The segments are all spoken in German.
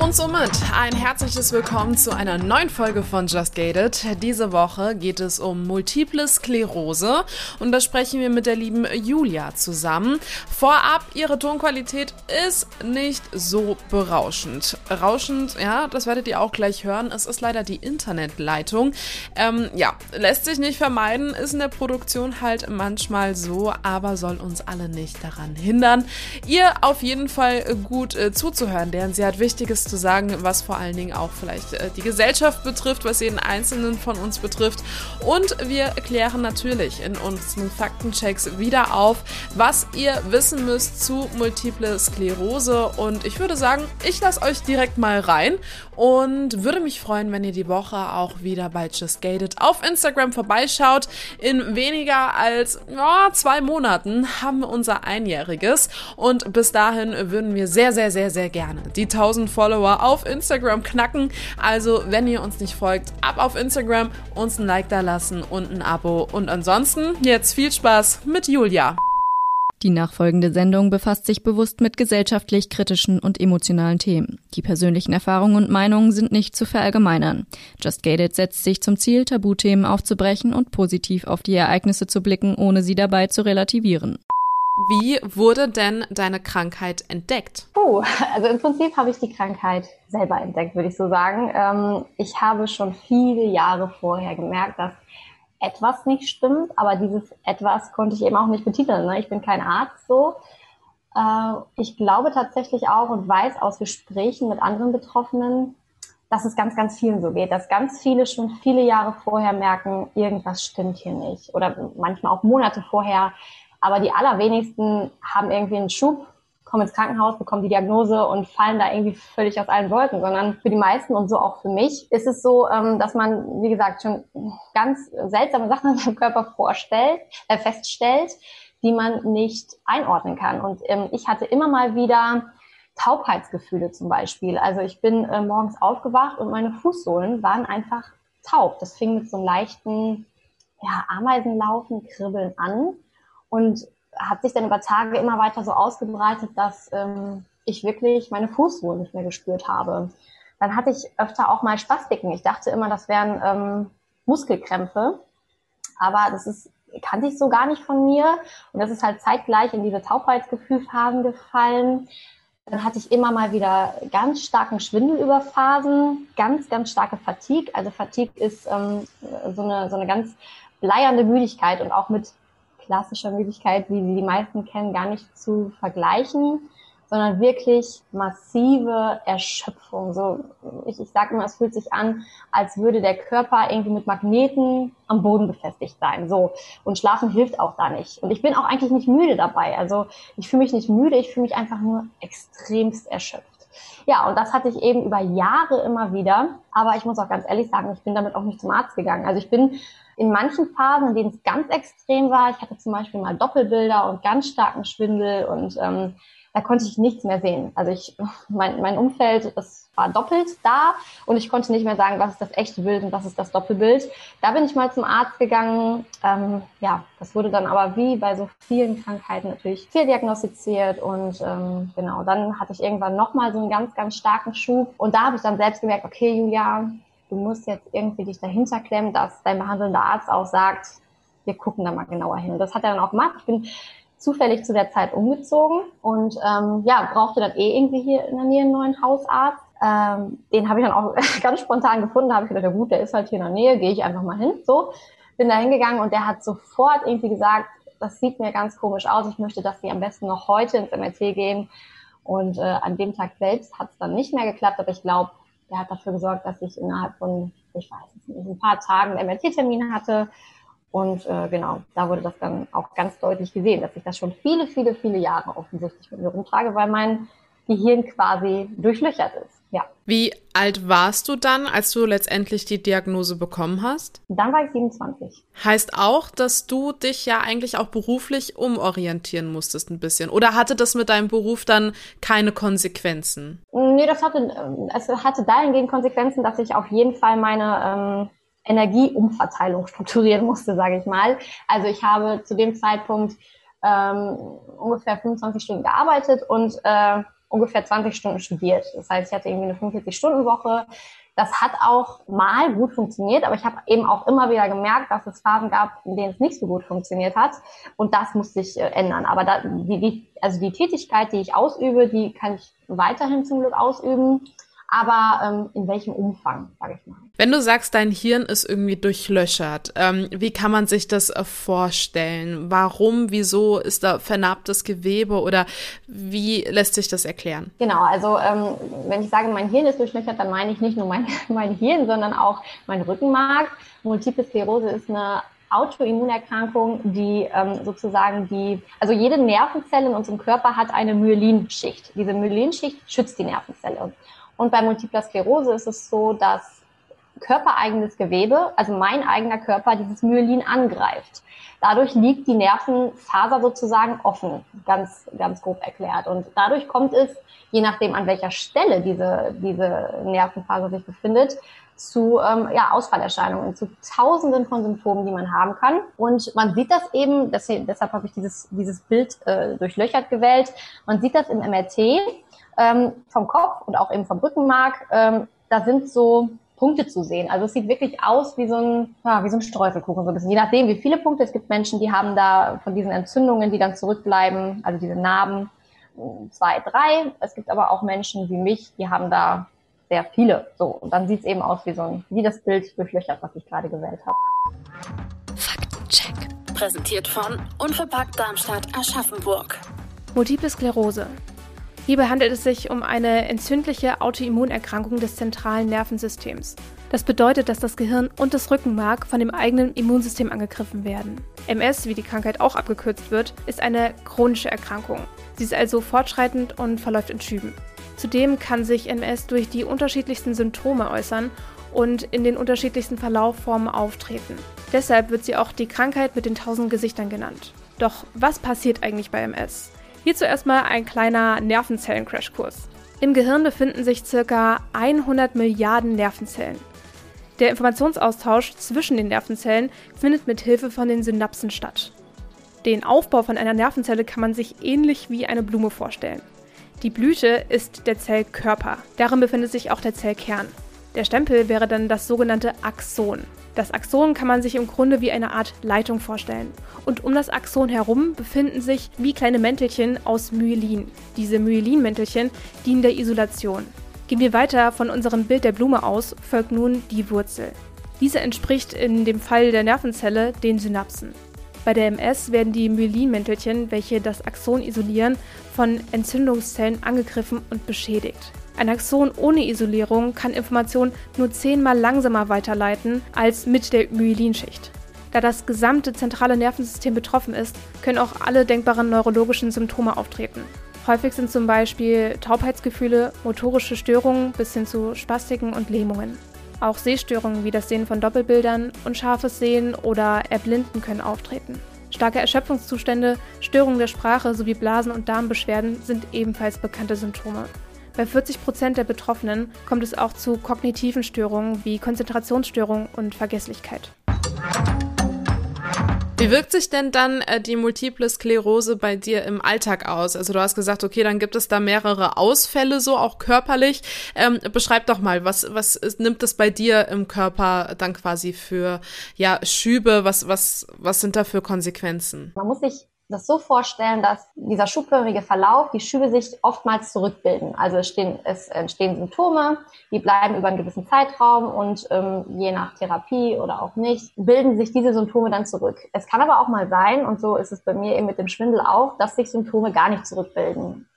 Und somit ein herzliches Willkommen zu einer neuen Folge von Just Gated. Diese Woche geht es um multiple Sklerose und da sprechen wir mit der lieben Julia zusammen. Vorab, ihre Tonqualität ist nicht so berauschend. Rauschend, ja, das werdet ihr auch gleich hören. Es ist leider die Internetleitung. Ähm, ja, lässt sich nicht vermeiden, ist in der Produktion halt manchmal so, aber soll uns alle nicht daran hindern, ihr auf jeden Fall gut äh, zuzuhören, denn sie hat Wichtiges zu sagen, was vor allen Dingen auch vielleicht äh, die Gesellschaft betrifft, was jeden Einzelnen von uns betrifft. Und wir klären natürlich in unseren Faktenchecks wieder auf, was ihr wissen müsst zu Multiple Sklerose. Und ich würde sagen, ich lasse euch direkt mal rein und würde mich freuen, wenn ihr die Woche auch wieder bei Just Gated auf Instagram vorbeischaut. In weniger als ja, zwei Monaten haben wir unser Einjähriges und bis dahin würden wir sehr, sehr, sehr, sehr gerne die 1000 Follower Follower auf Instagram knacken. Also, wenn ihr uns nicht folgt, ab auf Instagram, uns ein Like da lassen und ein Abo. Und ansonsten jetzt viel Spaß mit Julia. Die nachfolgende Sendung befasst sich bewusst mit gesellschaftlich kritischen und emotionalen Themen. Die persönlichen Erfahrungen und Meinungen sind nicht zu verallgemeinern. Just Gated setzt sich zum Ziel, Tabuthemen aufzubrechen und positiv auf die Ereignisse zu blicken, ohne sie dabei zu relativieren. Wie wurde denn deine Krankheit entdeckt? Oh, also im Prinzip habe ich die Krankheit selber entdeckt, würde ich so sagen. Ähm, ich habe schon viele Jahre vorher gemerkt, dass etwas nicht stimmt, aber dieses etwas konnte ich eben auch nicht betiteln. Ne? Ich bin kein Arzt so. Äh, ich glaube tatsächlich auch und weiß aus Gesprächen mit anderen Betroffenen, dass es ganz, ganz vielen so geht, dass ganz viele schon viele Jahre vorher merken, irgendwas stimmt hier nicht. Oder manchmal auch Monate vorher aber die allerwenigsten haben irgendwie einen Schub, kommen ins Krankenhaus, bekommen die Diagnose und fallen da irgendwie völlig aus allen Wolken, sondern für die meisten und so auch für mich ist es so, ähm, dass man, wie gesagt, schon ganz seltsame Sachen in seinem Körper vorstellt, äh, feststellt, die man nicht einordnen kann. Und ähm, ich hatte immer mal wieder Taubheitsgefühle zum Beispiel. Also ich bin äh, morgens aufgewacht und meine Fußsohlen waren einfach taub. Das fing mit so einem leichten ja, Ameisenlaufen, Kribbeln an und hat sich dann über Tage immer weiter so ausgebreitet, dass ähm, ich wirklich meine Fußsohlen nicht mehr gespürt habe. Dann hatte ich öfter auch mal Spastiken. Ich dachte immer, das wären ähm, Muskelkrämpfe, aber das ist kannte ich so gar nicht von mir und das ist halt zeitgleich in diese Taubheitsgefühlphasen gefallen. Dann hatte ich immer mal wieder ganz starken Schwindel über Phasen, ganz, ganz starke Fatigue. Also Fatigue ist ähm, so, eine, so eine ganz bleiernde Müdigkeit und auch mit klassischer Müdigkeit, wie sie die meisten kennen, gar nicht zu vergleichen, sondern wirklich massive Erschöpfung. So, ich, ich sage immer, es fühlt sich an, als würde der Körper irgendwie mit Magneten am Boden befestigt sein. So und Schlafen hilft auch da nicht. Und ich bin auch eigentlich nicht müde dabei. Also ich fühle mich nicht müde, ich fühle mich einfach nur extremst erschöpft. Ja, und das hatte ich eben über Jahre immer wieder. Aber ich muss auch ganz ehrlich sagen, ich bin damit auch nicht zum Arzt gegangen. Also ich bin in manchen Phasen, in denen es ganz extrem war, ich hatte zum Beispiel mal Doppelbilder und ganz starken Schwindel und ähm, da konnte ich nichts mehr sehen. Also ich, mein, mein Umfeld, das war doppelt da und ich konnte nicht mehr sagen, was ist das echte Bild und was ist das Doppelbild. Da bin ich mal zum Arzt gegangen. Ähm, ja, das wurde dann aber wie bei so vielen Krankheiten natürlich viel diagnostiziert und ähm, genau, dann hatte ich irgendwann nochmal so einen ganz, ganz starken Schub und da habe ich dann selbst gemerkt, okay, Julia, du musst jetzt irgendwie dich dahinter klemmen, dass dein behandelnder Arzt auch sagt, wir gucken da mal genauer hin. Das hat er dann auch gemacht. Ich bin zufällig zu der Zeit umgezogen und ähm, ja, brauchte dann eh irgendwie hier in der Nähe einen neuen Hausarzt. Ähm, den habe ich dann auch ganz spontan gefunden. Da habe ich gedacht, ja gut, der ist halt hier in der Nähe, gehe ich einfach mal hin. So, bin da hingegangen und der hat sofort irgendwie gesagt, das sieht mir ganz komisch aus. Ich möchte, dass Sie am besten noch heute ins MRT gehen Und äh, an dem Tag selbst hat es dann nicht mehr geklappt, aber ich glaube, der hat dafür gesorgt, dass ich innerhalb von, ich weiß nicht, ein paar Tagen MRT-Termin hatte. Und äh, genau, da wurde das dann auch ganz deutlich gesehen, dass ich das schon viele, viele, viele Jahre offensichtlich mit mir rumtrage, weil mein Gehirn quasi durchlöchert ist. Ja. Wie alt warst du dann, als du letztendlich die Diagnose bekommen hast? Dann war ich 27. Heißt auch, dass du dich ja eigentlich auch beruflich umorientieren musstest ein bisschen. Oder hatte das mit deinem Beruf dann keine Konsequenzen? Nee, das hatte, es hatte dahingehend Konsequenzen, dass ich auf jeden Fall meine ähm, Energieumverteilung strukturieren musste, sage ich mal. Also ich habe zu dem Zeitpunkt ähm, ungefähr 25 Stunden gearbeitet und äh, ungefähr 20 Stunden studiert. Das heißt, ich hatte irgendwie eine 45-Stunden-Woche. Das hat auch mal gut funktioniert, aber ich habe eben auch immer wieder gemerkt, dass es Phasen gab, in denen es nicht so gut funktioniert hat. Und das musste ich äh, ändern. Aber da, die, die, also die Tätigkeit, die ich ausübe, die kann ich weiterhin zum Glück ausüben aber ähm, in welchem Umfang, sage ich mal. Wenn du sagst, dein Hirn ist irgendwie durchlöchert, ähm, wie kann man sich das äh, vorstellen? Warum, wieso ist da vernarbtes Gewebe oder wie lässt sich das erklären? Genau, also ähm, wenn ich sage, mein Hirn ist durchlöchert, dann meine ich nicht nur mein, mein Hirn, sondern auch mein Rückenmark. Multiple Sklerose ist eine Autoimmunerkrankung, die ähm, sozusagen die, also jede Nervenzelle in unserem Körper hat eine Myelinschicht. Diese Myelinschicht schützt die Nervenzelle. Und bei Multipler Sklerose ist es so, dass körpereigenes Gewebe, also mein eigener Körper, dieses Myelin angreift. Dadurch liegt die Nervenfaser sozusagen offen, ganz, ganz grob erklärt. Und dadurch kommt es, je nachdem an welcher Stelle diese, diese Nervenfaser sich befindet, zu ähm, ja, Ausfallerscheinungen, zu Tausenden von Symptomen, die man haben kann. Und man sieht das eben, deswegen, deshalb habe ich dieses, dieses Bild äh, durchlöchert gewählt, man sieht das im MRT ähm, vom Kopf und auch eben vom Rückenmark. Ähm, da sind so Punkte zu sehen. Also es sieht wirklich aus wie so ein, ja, wie so ein Streuselkuchen, so ein bisschen. Je nachdem, wie viele Punkte. Es gibt Menschen, die haben da von diesen Entzündungen, die dann zurückbleiben, also diese Narben, zwei, drei. Es gibt aber auch Menschen wie mich, die haben da sehr viele. So, und dann sieht es eben aus wie so ein, wie das Bild durchlöchert, was ich gerade gewählt habe. Faktencheck. Präsentiert von Unverpackt Darmstadt Aschaffenburg. Multiple Sklerose. Hierbei handelt es sich um eine entzündliche Autoimmunerkrankung des zentralen Nervensystems. Das bedeutet, dass das Gehirn und das Rückenmark von dem eigenen Immunsystem angegriffen werden. MS, wie die Krankheit auch abgekürzt wird, ist eine chronische Erkrankung. Sie ist also fortschreitend und verläuft in Schüben. Zudem kann sich MS durch die unterschiedlichsten Symptome äußern und in den unterschiedlichsten Verlaufformen auftreten. Deshalb wird sie auch die Krankheit mit den tausend Gesichtern genannt. Doch was passiert eigentlich bei MS? Hierzu erstmal ein kleiner Nervenzellen-Crashkurs. Im Gehirn befinden sich ca. 100 Milliarden Nervenzellen. Der Informationsaustausch zwischen den Nervenzellen findet mit Hilfe von den Synapsen statt. Den Aufbau von einer Nervenzelle kann man sich ähnlich wie eine Blume vorstellen. Die Blüte ist der Zellkörper. Darin befindet sich auch der Zellkern. Der Stempel wäre dann das sogenannte Axon. Das Axon kann man sich im Grunde wie eine Art Leitung vorstellen. Und um das Axon herum befinden sich wie kleine Mäntelchen aus Myelin. Diese Myelin-Mäntelchen dienen der Isolation. Gehen wir weiter von unserem Bild der Blume aus, folgt nun die Wurzel. Diese entspricht in dem Fall der Nervenzelle den Synapsen. Bei der MS werden die Myelin-Mäntelchen, welche das Axon isolieren, von Entzündungszellen angegriffen und beschädigt. Ein Axon ohne Isolierung kann Informationen nur zehnmal langsamer weiterleiten als mit der Myelinschicht. Da das gesamte zentrale Nervensystem betroffen ist, können auch alle denkbaren neurologischen Symptome auftreten. Häufig sind zum Beispiel Taubheitsgefühle, motorische Störungen bis hin zu Spastiken und Lähmungen. Auch Sehstörungen wie das Sehen von Doppelbildern, unscharfes Sehen oder Erblinden können auftreten. Starke Erschöpfungszustände, Störungen der Sprache sowie Blasen- und Darmbeschwerden sind ebenfalls bekannte Symptome. Bei 40 Prozent der Betroffenen kommt es auch zu kognitiven Störungen wie Konzentrationsstörungen und Vergesslichkeit. Wie wirkt sich denn dann äh, die multiple Sklerose bei dir im Alltag aus? Also du hast gesagt, okay, dann gibt es da mehrere Ausfälle, so auch körperlich. Ähm, beschreib doch mal, was, was nimmt es bei dir im Körper dann quasi für ja, Schübe? Was, was, was sind da für Konsequenzen? Man muss sich das so vorstellen, dass dieser schubförmige Verlauf, die Schübe sich oftmals zurückbilden. Also es, stehen, es entstehen Symptome, die bleiben über einen gewissen Zeitraum und ähm, je nach Therapie oder auch nicht, bilden sich diese Symptome dann zurück. Es kann aber auch mal sein, und so ist es bei mir eben mit dem Schwindel auch, dass sich Symptome gar nicht zurückbilden.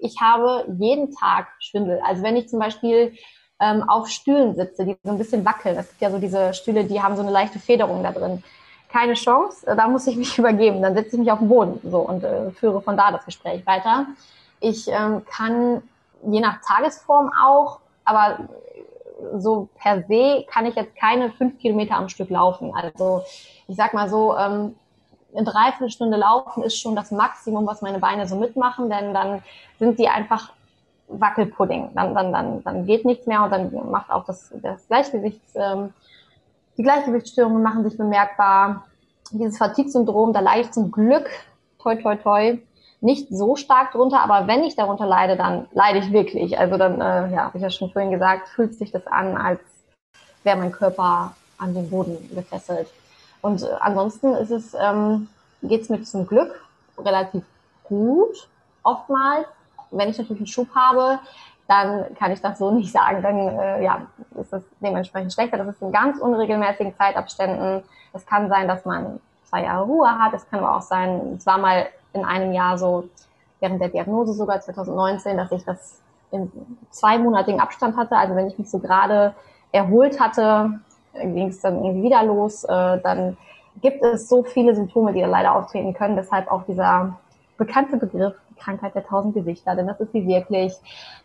ich habe jeden Tag Schwindel. Also wenn ich zum Beispiel ähm, auf Stühlen sitze, die so ein bisschen wackeln. Es gibt ja so diese Stühle, die haben so eine leichte Federung da drin. Keine Chance, da muss ich mich übergeben. Dann setze ich mich auf den Boden so und äh, führe von da das Gespräch weiter. Ich ähm, kann je nach Tagesform auch, aber so per se kann ich jetzt keine fünf Kilometer am Stück laufen. Also ich sag mal so, ähm, eine Dreiviertelstunde laufen ist schon das Maximum, was meine Beine so mitmachen, denn dann sind die einfach Wackelpudding. Dann, dann, dann, dann geht nichts mehr und dann macht auch das, das Gleichgewichts, ähm, die Gleichgewichtsstörungen machen sich bemerkbar. Dieses Fatigue-Syndrom, da leide ich zum Glück, toi, toi, toi, nicht so stark drunter, aber wenn ich darunter leide, dann leide ich wirklich. Also dann, äh, ja, habe ich ja schon vorhin gesagt, fühlt sich das an, als wäre mein Körper an den Boden gefesselt. Und äh, ansonsten ist es, ähm, geht es mir zum Glück relativ gut, oftmals wenn ich natürlich einen Schub habe, dann kann ich das so nicht sagen. Dann äh, ja, ist es dementsprechend schlechter. Das ist in ganz unregelmäßigen Zeitabständen. Es kann sein, dass man zwei Jahre Ruhe hat. Es kann aber auch sein, es war mal in einem Jahr so, während der Diagnose sogar 2019, dass ich das in zweimonatigen Abstand hatte. Also wenn ich mich so gerade erholt hatte, ging es dann irgendwie wieder los. Äh, dann gibt es so viele Symptome, die da leider auftreten können. Deshalb auch dieser bekannte Begriff Krankheit der tausend Gesichter, denn das ist sie wirklich.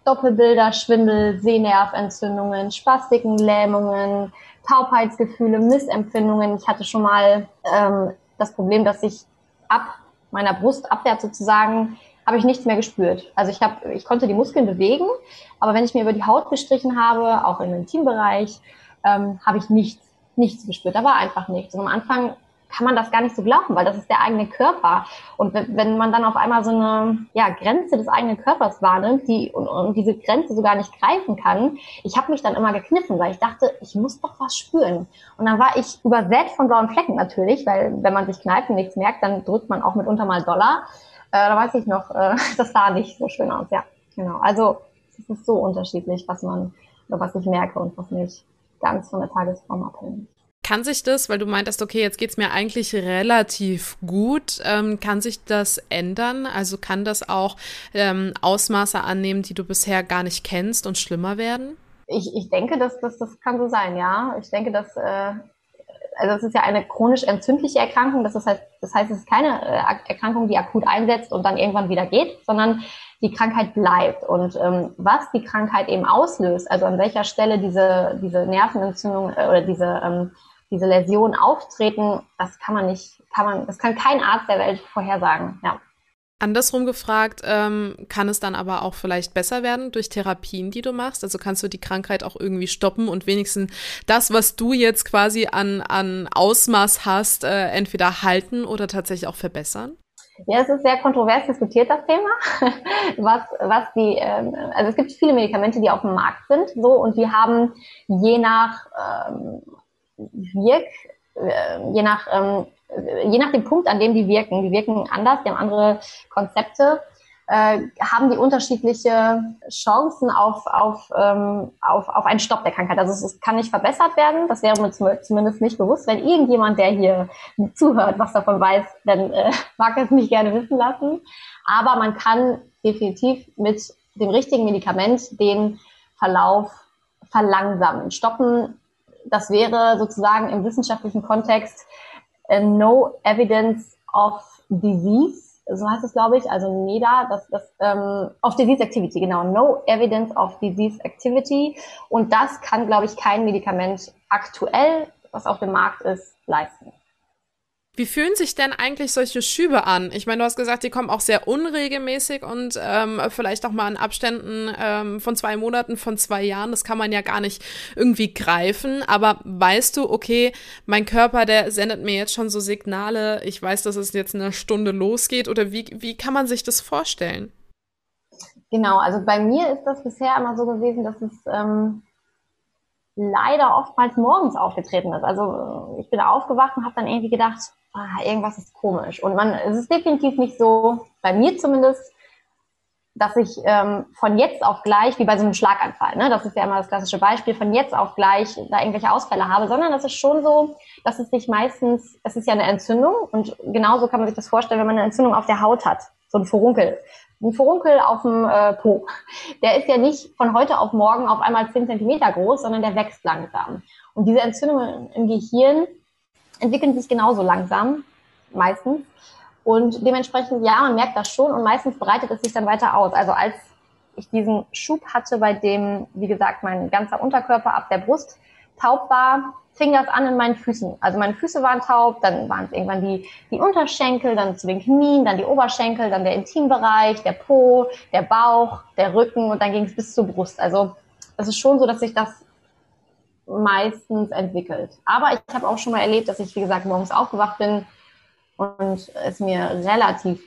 Doppelbilder, Schwindel, Sehnerventzündungen, Spastiken, Lähmungen, Taubheitsgefühle, Missempfindungen. Ich hatte schon mal ähm, das Problem, dass ich ab meiner Brust abwärts sozusagen habe ich nichts mehr gespürt. Also ich habe, ich konnte die Muskeln bewegen, aber wenn ich mir über die Haut gestrichen habe, auch im Intimbereich, ähm, habe ich nichts, nichts gespürt. Da war einfach nichts. Und am Anfang kann man das gar nicht so glauben, weil das ist der eigene Körper. Und wenn man dann auf einmal so eine ja, Grenze des eigenen Körpers wahrnimmt, die und, und diese Grenze sogar nicht greifen kann, ich habe mich dann immer gekniffen, weil ich dachte, ich muss doch was spüren. Und dann war ich übersät von blauen Flecken natürlich, weil wenn man sich kneift und nichts merkt, dann drückt man auch mitunter mal Dollar. Äh, da weiß ich noch, äh, das sah nicht so schön aus, ja. Genau. Also es ist so unterschiedlich, was man oder was ich merke und was nicht ganz von der Tagesform abhängt. Kann sich das, weil du meintest, okay, jetzt geht's mir eigentlich relativ gut, ähm, kann sich das ändern? Also kann das auch ähm, Ausmaße annehmen, die du bisher gar nicht kennst und schlimmer werden? Ich, ich denke, dass das, das kann so sein, ja. Ich denke, dass äh, also es ist ja eine chronisch entzündliche Erkrankung. Das, ist halt, das heißt, es ist keine äh, Erkrankung, die akut einsetzt und dann irgendwann wieder geht, sondern die Krankheit bleibt. Und ähm, was die Krankheit eben auslöst, also an welcher Stelle diese, diese Nervenentzündung äh, oder diese ähm, diese Läsionen auftreten, das kann man nicht, kann man, das kann kein Arzt der Welt vorhersagen, ja. Andersrum gefragt, ähm, kann es dann aber auch vielleicht besser werden durch Therapien, die du machst? Also kannst du die Krankheit auch irgendwie stoppen und wenigstens das, was du jetzt quasi an, an Ausmaß hast, äh, entweder halten oder tatsächlich auch verbessern? Ja, es ist sehr kontrovers diskutiert, das Thema. was, was die, ähm, also es gibt viele Medikamente, die auf dem Markt sind, so, und die haben je nach ähm, Wirk, äh, je nach, ähm, je nach dem Punkt, an dem die wirken, die wirken anders, die haben andere Konzepte, äh, haben die unterschiedliche Chancen auf, auf, ähm, auf, auf einen Stopp der Krankheit. Also es, kann nicht verbessert werden, das wäre mir zumindest nicht bewusst. Wenn irgendjemand, der hier zuhört, was davon weiß, dann äh, mag es mich gerne wissen lassen. Aber man kann definitiv mit dem richtigen Medikament den Verlauf verlangsamen. Stoppen das wäre sozusagen im wissenschaftlichen Kontext uh, No Evidence of Disease, so heißt es, glaube ich, also NEDA, das, das ähm, of Disease Activity, genau, No Evidence of Disease Activity. Und das kann, glaube ich, kein Medikament aktuell, was auf dem Markt ist, leisten. Wie fühlen sich denn eigentlich solche Schübe an? Ich meine, du hast gesagt, die kommen auch sehr unregelmäßig und ähm, vielleicht auch mal in Abständen ähm, von zwei Monaten, von zwei Jahren. Das kann man ja gar nicht irgendwie greifen. Aber weißt du, okay, mein Körper, der sendet mir jetzt schon so Signale. Ich weiß, dass es jetzt eine Stunde losgeht. Oder wie, wie kann man sich das vorstellen? Genau, also bei mir ist das bisher immer so gewesen, dass es ähm, leider oftmals morgens aufgetreten ist. Also ich bin aufgewacht und habe dann irgendwie gedacht, ah, irgendwas ist komisch. Und man, es ist definitiv nicht so, bei mir zumindest, dass ich ähm, von jetzt auf gleich, wie bei so einem Schlaganfall, ne, das ist ja immer das klassische Beispiel, von jetzt auf gleich da irgendwelche Ausfälle habe, sondern es ist schon so, dass es sich meistens, es ist ja eine Entzündung und genauso kann man sich das vorstellen, wenn man eine Entzündung auf der Haut hat, so ein Furunkel. ein Furunkel auf dem äh, Po. Der ist ja nicht von heute auf morgen auf einmal 10 Zentimeter groß, sondern der wächst langsam. Und diese Entzündungen im Gehirn entwickeln sich genauso langsam, meistens. Und dementsprechend, ja, man merkt das schon und meistens breitet es sich dann weiter aus. Also als ich diesen Schub hatte, bei dem, wie gesagt, mein ganzer Unterkörper ab der Brust taub war, fing das an in meinen Füßen. Also meine Füße waren taub, dann waren es irgendwann die, die Unterschenkel, dann zu den Knien, dann die Oberschenkel, dann der Intimbereich, der Po, der Bauch, der Rücken und dann ging es bis zur Brust. Also es ist schon so, dass sich das meistens entwickelt. Aber ich habe auch schon mal erlebt, dass ich, wie gesagt, morgens aufgewacht bin und es mir relativ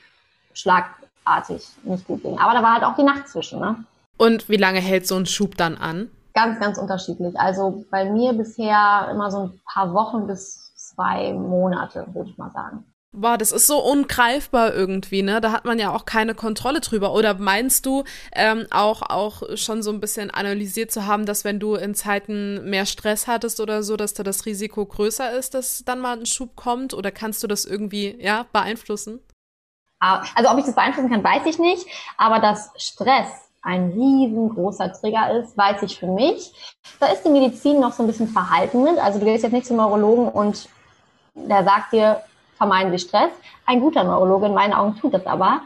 schlagartig nicht gut ging. Aber da war halt auch die Nacht zwischen. Ne? Und wie lange hält so ein Schub dann an? Ganz, ganz unterschiedlich. Also bei mir bisher immer so ein paar Wochen bis zwei Monate, würde ich mal sagen. Boah, das ist so ungreifbar irgendwie, ne? Da hat man ja auch keine Kontrolle drüber. Oder meinst du ähm, auch, auch schon so ein bisschen analysiert zu haben, dass wenn du in Zeiten mehr Stress hattest oder so, dass da das Risiko größer ist, dass dann mal ein Schub kommt? Oder kannst du das irgendwie, ja, beeinflussen? Ah, also ob ich das beeinflussen kann, weiß ich nicht. Aber dass Stress ein riesengroßer Trigger ist, weiß ich für mich. Da ist die Medizin noch so ein bisschen verhalten mit. Also du gehst jetzt nicht zum Neurologen und der sagt dir, vermeiden Sie Stress. Ein guter Neurologe in meinen Augen tut das aber.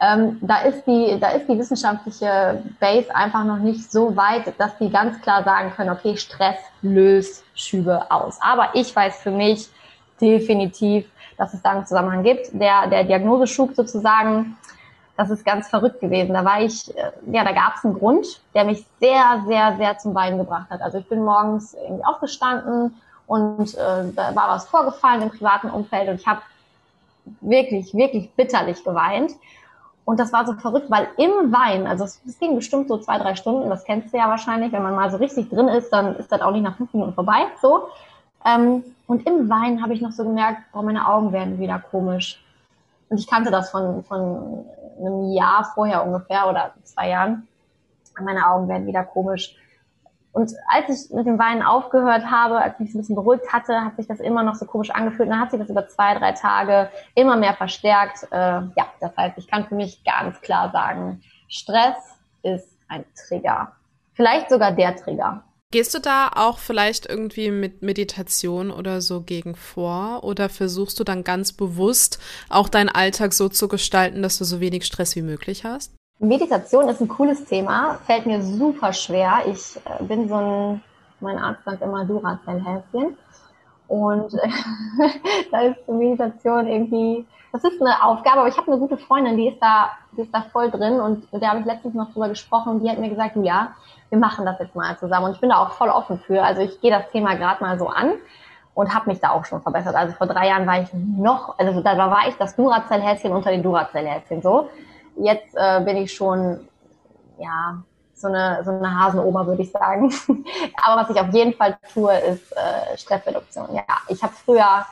Ähm, da, ist die, da ist die wissenschaftliche Base einfach noch nicht so weit, dass die ganz klar sagen können, okay, Stress löst Schübe aus. Aber ich weiß für mich definitiv, dass es da einen Zusammenhang gibt. Der, der Diagnoseschub sozusagen, das ist ganz verrückt gewesen. Da war ich, äh, ja, da gab es einen Grund, der mich sehr, sehr, sehr zum Weinen gebracht hat. Also ich bin morgens irgendwie aufgestanden, und äh, da war was vorgefallen im privaten Umfeld und ich habe wirklich, wirklich bitterlich geweint. Und das war so verrückt, weil im Wein, also es, es, ging bestimmt so zwei, drei Stunden, das kennst du ja wahrscheinlich, wenn man mal so richtig drin ist, dann ist das auch nicht nach fünf Minuten vorbei, so. Ähm, und im Wein habe ich noch so gemerkt, oh, meine Augen werden wieder komisch. Und ich kannte das von, von einem Jahr vorher ungefähr oder zwei Jahren. Meine Augen werden wieder komisch. Und als ich mit dem Weinen aufgehört habe, als ich mich ein bisschen beruhigt hatte, hat sich das immer noch so komisch angefühlt. Und dann hat sich das über zwei, drei Tage immer mehr verstärkt. Äh, ja, das heißt, ich kann für mich ganz klar sagen, Stress ist ein Trigger. Vielleicht sogar der Trigger. Gehst du da auch vielleicht irgendwie mit Meditation oder so gegen vor? Oder versuchst du dann ganz bewusst auch deinen Alltag so zu gestalten, dass du so wenig Stress wie möglich hast? Meditation ist ein cooles Thema, fällt mir super schwer. Ich äh, bin so ein, mein Arzt sagt immer Duracell-Häschen. Und da ist Meditation irgendwie, das ist eine Aufgabe, aber ich habe eine gute Freundin, die ist da, die ist da voll drin und mit der habe ich letztens noch drüber gesprochen und die hat mir gesagt, ja, wir machen das jetzt mal zusammen. Und ich bin da auch voll offen für. Also ich gehe das Thema gerade mal so an und habe mich da auch schon verbessert. Also vor drei Jahren war ich noch, also da war ich das Duracell-Häschen unter den Duracell-Häschen so. Jetzt äh, bin ich schon, ja, so eine, so eine Hasenoma, würde ich sagen. Aber was ich auf jeden Fall tue, ist äh, Stressreduktion. Ja, ich habe früher,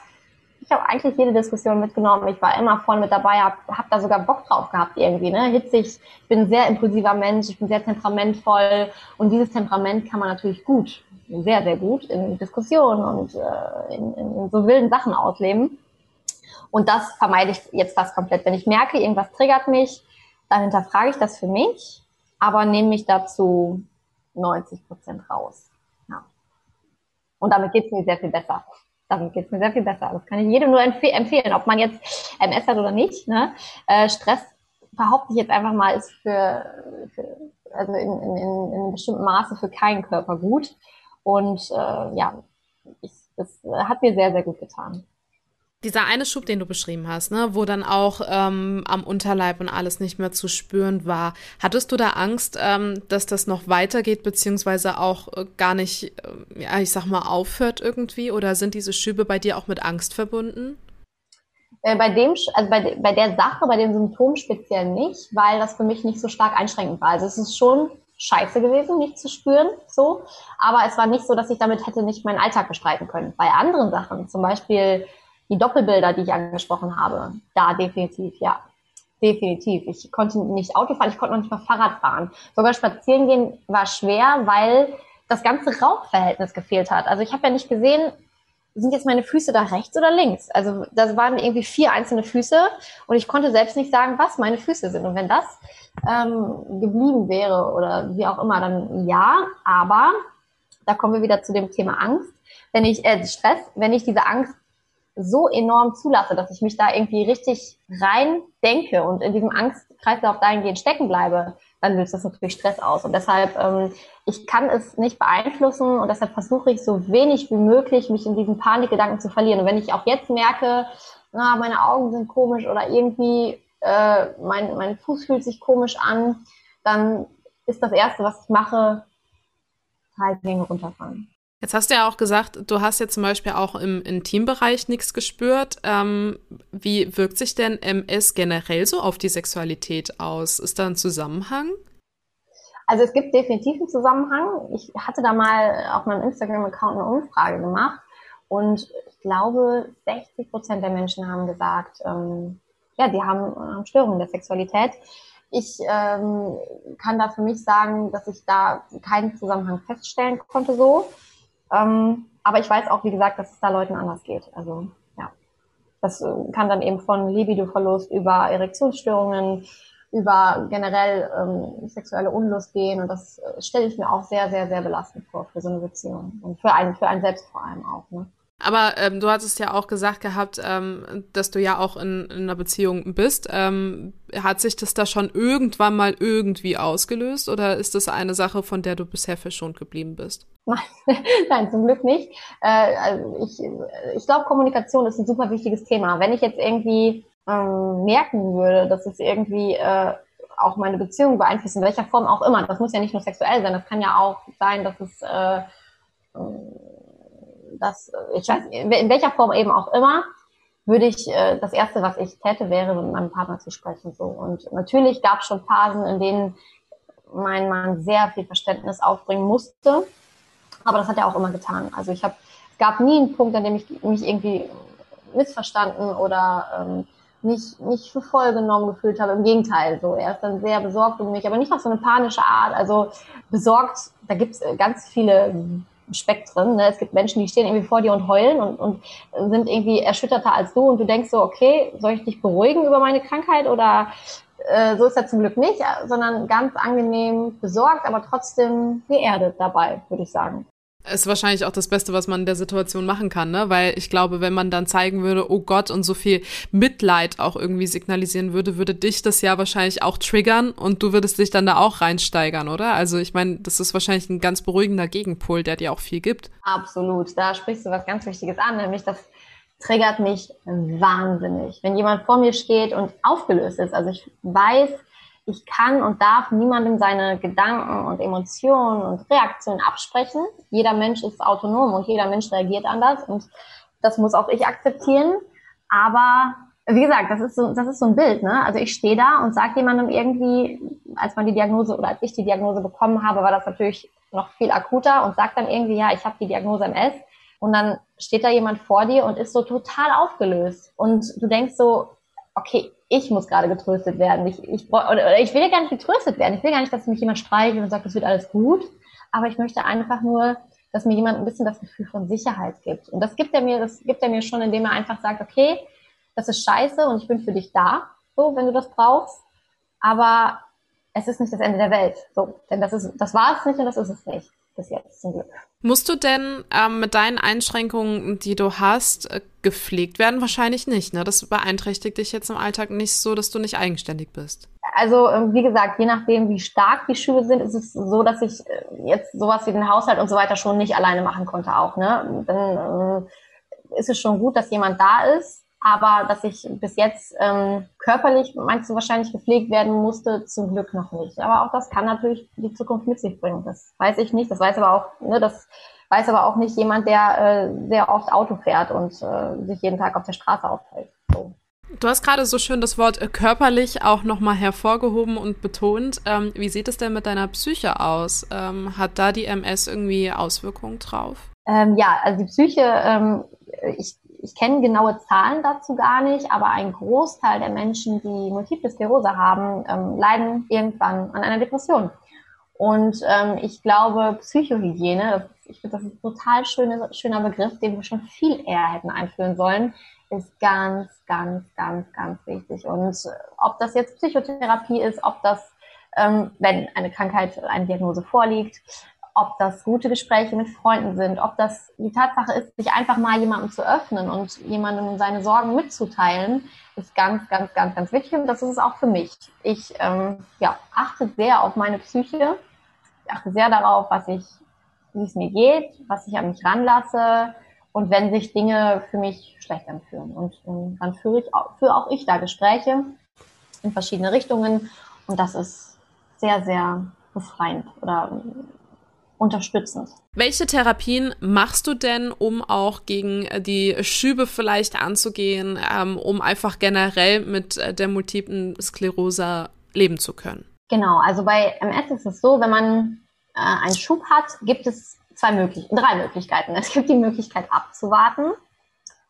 ich habe eigentlich jede Diskussion mitgenommen. Ich war immer voll mit dabei, habe hab da sogar Bock drauf gehabt irgendwie. Ne? Hitzig, ich bin ein sehr impulsiver Mensch, ich bin sehr temperamentvoll und dieses Temperament kann man natürlich gut, sehr, sehr gut in Diskussionen und äh, in, in, in so wilden Sachen ausleben. Und das vermeide ich jetzt fast komplett. Wenn ich merke, irgendwas triggert mich, dann hinterfrage ich das für mich, aber nehme mich dazu 90 Prozent raus. Ja. Und damit geht es mir sehr viel besser. Damit geht es mir sehr viel besser. Das kann ich jedem nur empf empfehlen, ob man jetzt MS hat oder nicht. Ne? Äh, Stress, behaupte ich jetzt einfach mal, ist für, für also in, in, in, in einem bestimmten Maße für keinen Körper gut. Und äh, ja, ich, das hat mir sehr, sehr gut getan. Dieser eine Schub, den du beschrieben hast, ne, wo dann auch ähm, am Unterleib und alles nicht mehr zu spüren war, hattest du da Angst, ähm, dass das noch weitergeht, beziehungsweise auch äh, gar nicht, äh, ich sag mal, aufhört irgendwie? Oder sind diese Schübe bei dir auch mit Angst verbunden? Äh, bei dem, also bei, bei der Sache, bei dem Symptom speziell nicht, weil das für mich nicht so stark einschränkend war. Also es ist schon scheiße gewesen, nicht zu spüren, so. Aber es war nicht so, dass ich damit hätte nicht meinen Alltag bestreiten können. Bei anderen Sachen, zum Beispiel die Doppelbilder, die ich angesprochen habe, da definitiv, ja. Definitiv. Ich konnte nicht Auto fahren, ich konnte noch nicht mal Fahrrad fahren. Sogar spazieren gehen war schwer, weil das ganze Rauchverhältnis gefehlt hat. Also ich habe ja nicht gesehen, sind jetzt meine Füße da rechts oder links? Also das waren irgendwie vier einzelne Füße und ich konnte selbst nicht sagen, was meine Füße sind. Und wenn das ähm, geblieben wäre oder wie auch immer, dann ja. Aber da kommen wir wieder zu dem Thema Angst. Wenn ich äh, Stress, wenn ich diese Angst so enorm zulasse, dass ich mich da irgendwie richtig rein denke und in diesem Angstkreislauf dahingehend stecken bleibe, dann löst das natürlich Stress aus. Und deshalb, ähm, ich kann es nicht beeinflussen und deshalb versuche ich so wenig wie möglich, mich in diesen Panikgedanken zu verlieren. Und wenn ich auch jetzt merke, na, meine Augen sind komisch oder irgendwie äh, mein, mein Fuß fühlt sich komisch an, dann ist das Erste, was ich mache, drei Dinge runterfahren. Jetzt hast du ja auch gesagt, du hast jetzt zum Beispiel auch im Intimbereich nichts gespürt. Ähm, wie wirkt sich denn MS generell so auf die Sexualität aus? Ist da ein Zusammenhang? Also es gibt definitiv einen Zusammenhang. Ich hatte da mal auf meinem Instagram-Account eine Umfrage gemacht und ich glaube, 60 Prozent der Menschen haben gesagt, ähm, ja, die haben, haben Störungen der Sexualität. Ich ähm, kann da für mich sagen, dass ich da keinen Zusammenhang feststellen konnte so. Ähm, aber ich weiß auch, wie gesagt, dass es da Leuten anders geht. Also ja, das äh, kann dann eben von Libidoverlust über Erektionsstörungen, über generell ähm, sexuelle Unlust gehen. Und das äh, stelle ich mir auch sehr, sehr, sehr belastend vor für so eine Beziehung. Und für einen, für einen selbst vor allem auch. Ne? Aber ähm, du hattest ja auch gesagt gehabt, ähm, dass du ja auch in, in einer Beziehung bist. Ähm, hat sich das da schon irgendwann mal irgendwie ausgelöst oder ist das eine Sache, von der du bisher verschont geblieben bist? Nein, zum Glück nicht. Äh, also ich ich glaube, Kommunikation ist ein super wichtiges Thema. Wenn ich jetzt irgendwie ähm, merken würde, dass es irgendwie äh, auch meine Beziehung beeinflusst, in welcher Form auch immer, das muss ja nicht nur sexuell sein, das kann ja auch sein, dass es äh, das, ich weiß, in welcher Form eben auch immer, würde ich, äh, das erste, was ich täte, wäre, mit meinem Partner zu sprechen, so. Und natürlich gab es schon Phasen, in denen mein Mann sehr viel Verständnis aufbringen musste. Aber das hat er auch immer getan. Also ich habe, es gab nie einen Punkt, an dem ich mich irgendwie missverstanden oder ähm, nicht, nicht für voll genommen gefühlt habe. Im Gegenteil, so er ist dann sehr besorgt um mich, aber nicht auf so eine panische Art. Also besorgt, da gibt es ganz viele Spektren. Ne? Es gibt Menschen, die stehen irgendwie vor dir und heulen und, und sind irgendwie erschütterter als du und du denkst so, okay, soll ich dich beruhigen über meine Krankheit oder äh, so ist er zum Glück nicht, sondern ganz angenehm besorgt, aber trotzdem geerdet dabei, würde ich sagen. Ist wahrscheinlich auch das Beste, was man in der Situation machen kann, ne? Weil ich glaube, wenn man dann zeigen würde, oh Gott, und so viel Mitleid auch irgendwie signalisieren würde, würde dich das ja wahrscheinlich auch triggern und du würdest dich dann da auch reinsteigern, oder? Also ich meine, das ist wahrscheinlich ein ganz beruhigender Gegenpol, der dir auch viel gibt. Absolut. Da sprichst du was ganz Wichtiges an, nämlich das triggert mich wahnsinnig. Wenn jemand vor mir steht und aufgelöst ist, also ich weiß, ich kann und darf niemandem seine Gedanken und Emotionen und Reaktionen absprechen. Jeder Mensch ist autonom und jeder Mensch reagiert anders und das muss auch ich akzeptieren. Aber wie gesagt, das ist so, das ist so ein Bild. Ne? Also ich stehe da und sage jemandem irgendwie, als man die Diagnose oder als ich die Diagnose bekommen habe, war das natürlich noch viel akuter und sagt dann irgendwie, ja, ich habe die Diagnose MS. Und dann steht da jemand vor dir und ist so total aufgelöst. Und du denkst so, okay, ich muss gerade getröstet werden. Ich, ich, oder ich will gar nicht getröstet werden. Ich will gar nicht, dass mich jemand streichelt und sagt, es wird alles gut. Aber ich möchte einfach nur, dass mir jemand ein bisschen das Gefühl von Sicherheit gibt. Und das gibt er mir, das gibt er mir schon, indem er einfach sagt, okay, das ist scheiße und ich bin für dich da, so, wenn du das brauchst. Aber es ist nicht das Ende der Welt. So, denn das ist, das war es nicht und das ist es nicht bis jetzt zum Glück. Musst du denn ähm, mit deinen Einschränkungen, die du hast, äh, gepflegt werden? Wahrscheinlich nicht. Ne? Das beeinträchtigt dich jetzt im Alltag nicht so, dass du nicht eigenständig bist. Also ähm, wie gesagt, je nachdem, wie stark die Schübe sind, ist es so, dass ich äh, jetzt sowas wie den Haushalt und so weiter schon nicht alleine machen konnte auch. Ne? Dann äh, ist es schon gut, dass jemand da ist aber dass ich bis jetzt ähm, körperlich, meinst du, wahrscheinlich gepflegt werden musste, zum Glück noch nicht. Aber auch das kann natürlich die Zukunft mit sich bringen. Das weiß ich nicht. Das weiß aber auch, ne, das weiß aber auch nicht jemand, der äh, sehr oft Auto fährt und äh, sich jeden Tag auf der Straße aufhält. So. Du hast gerade so schön das Wort äh, körperlich auch nochmal hervorgehoben und betont. Ähm, wie sieht es denn mit deiner Psyche aus? Ähm, hat da die MS irgendwie Auswirkungen drauf? Ähm, ja, also die Psyche, ähm, ich ich kenne genaue Zahlen dazu gar nicht, aber ein Großteil der Menschen, die Multiple Sklerose haben, ähm, leiden irgendwann an einer Depression. Und ähm, ich glaube, Psychohygiene, ich finde, das ist ein total schöne, schöner Begriff, den wir schon viel eher hätten einführen sollen, ist ganz, ganz, ganz, ganz wichtig. Und äh, ob das jetzt Psychotherapie ist, ob das, ähm, wenn eine Krankheit, eine Diagnose vorliegt, ob das gute Gespräche mit Freunden sind, ob das die Tatsache ist, sich einfach mal jemandem zu öffnen und jemandem seine Sorgen mitzuteilen, ist ganz, ganz, ganz, ganz wichtig und das ist es auch für mich. Ich ähm, ja, achte sehr auf meine Psyche, ich achte sehr darauf, was ich, wie es mir geht, was ich an mich ranlasse und wenn sich Dinge für mich schlecht anfühlen. Und, und dann führe ich auch, führe auch ich da Gespräche in verschiedene Richtungen und das ist sehr, sehr befreiend oder unterstützend. Welche Therapien machst du denn, um auch gegen die Schübe vielleicht anzugehen, ähm, um einfach generell mit äh, der multiplen Sklerose leben zu können? Genau, also bei MS ist es so, wenn man äh, einen Schub hat, gibt es zwei möglich drei Möglichkeiten. Es gibt die Möglichkeit abzuwarten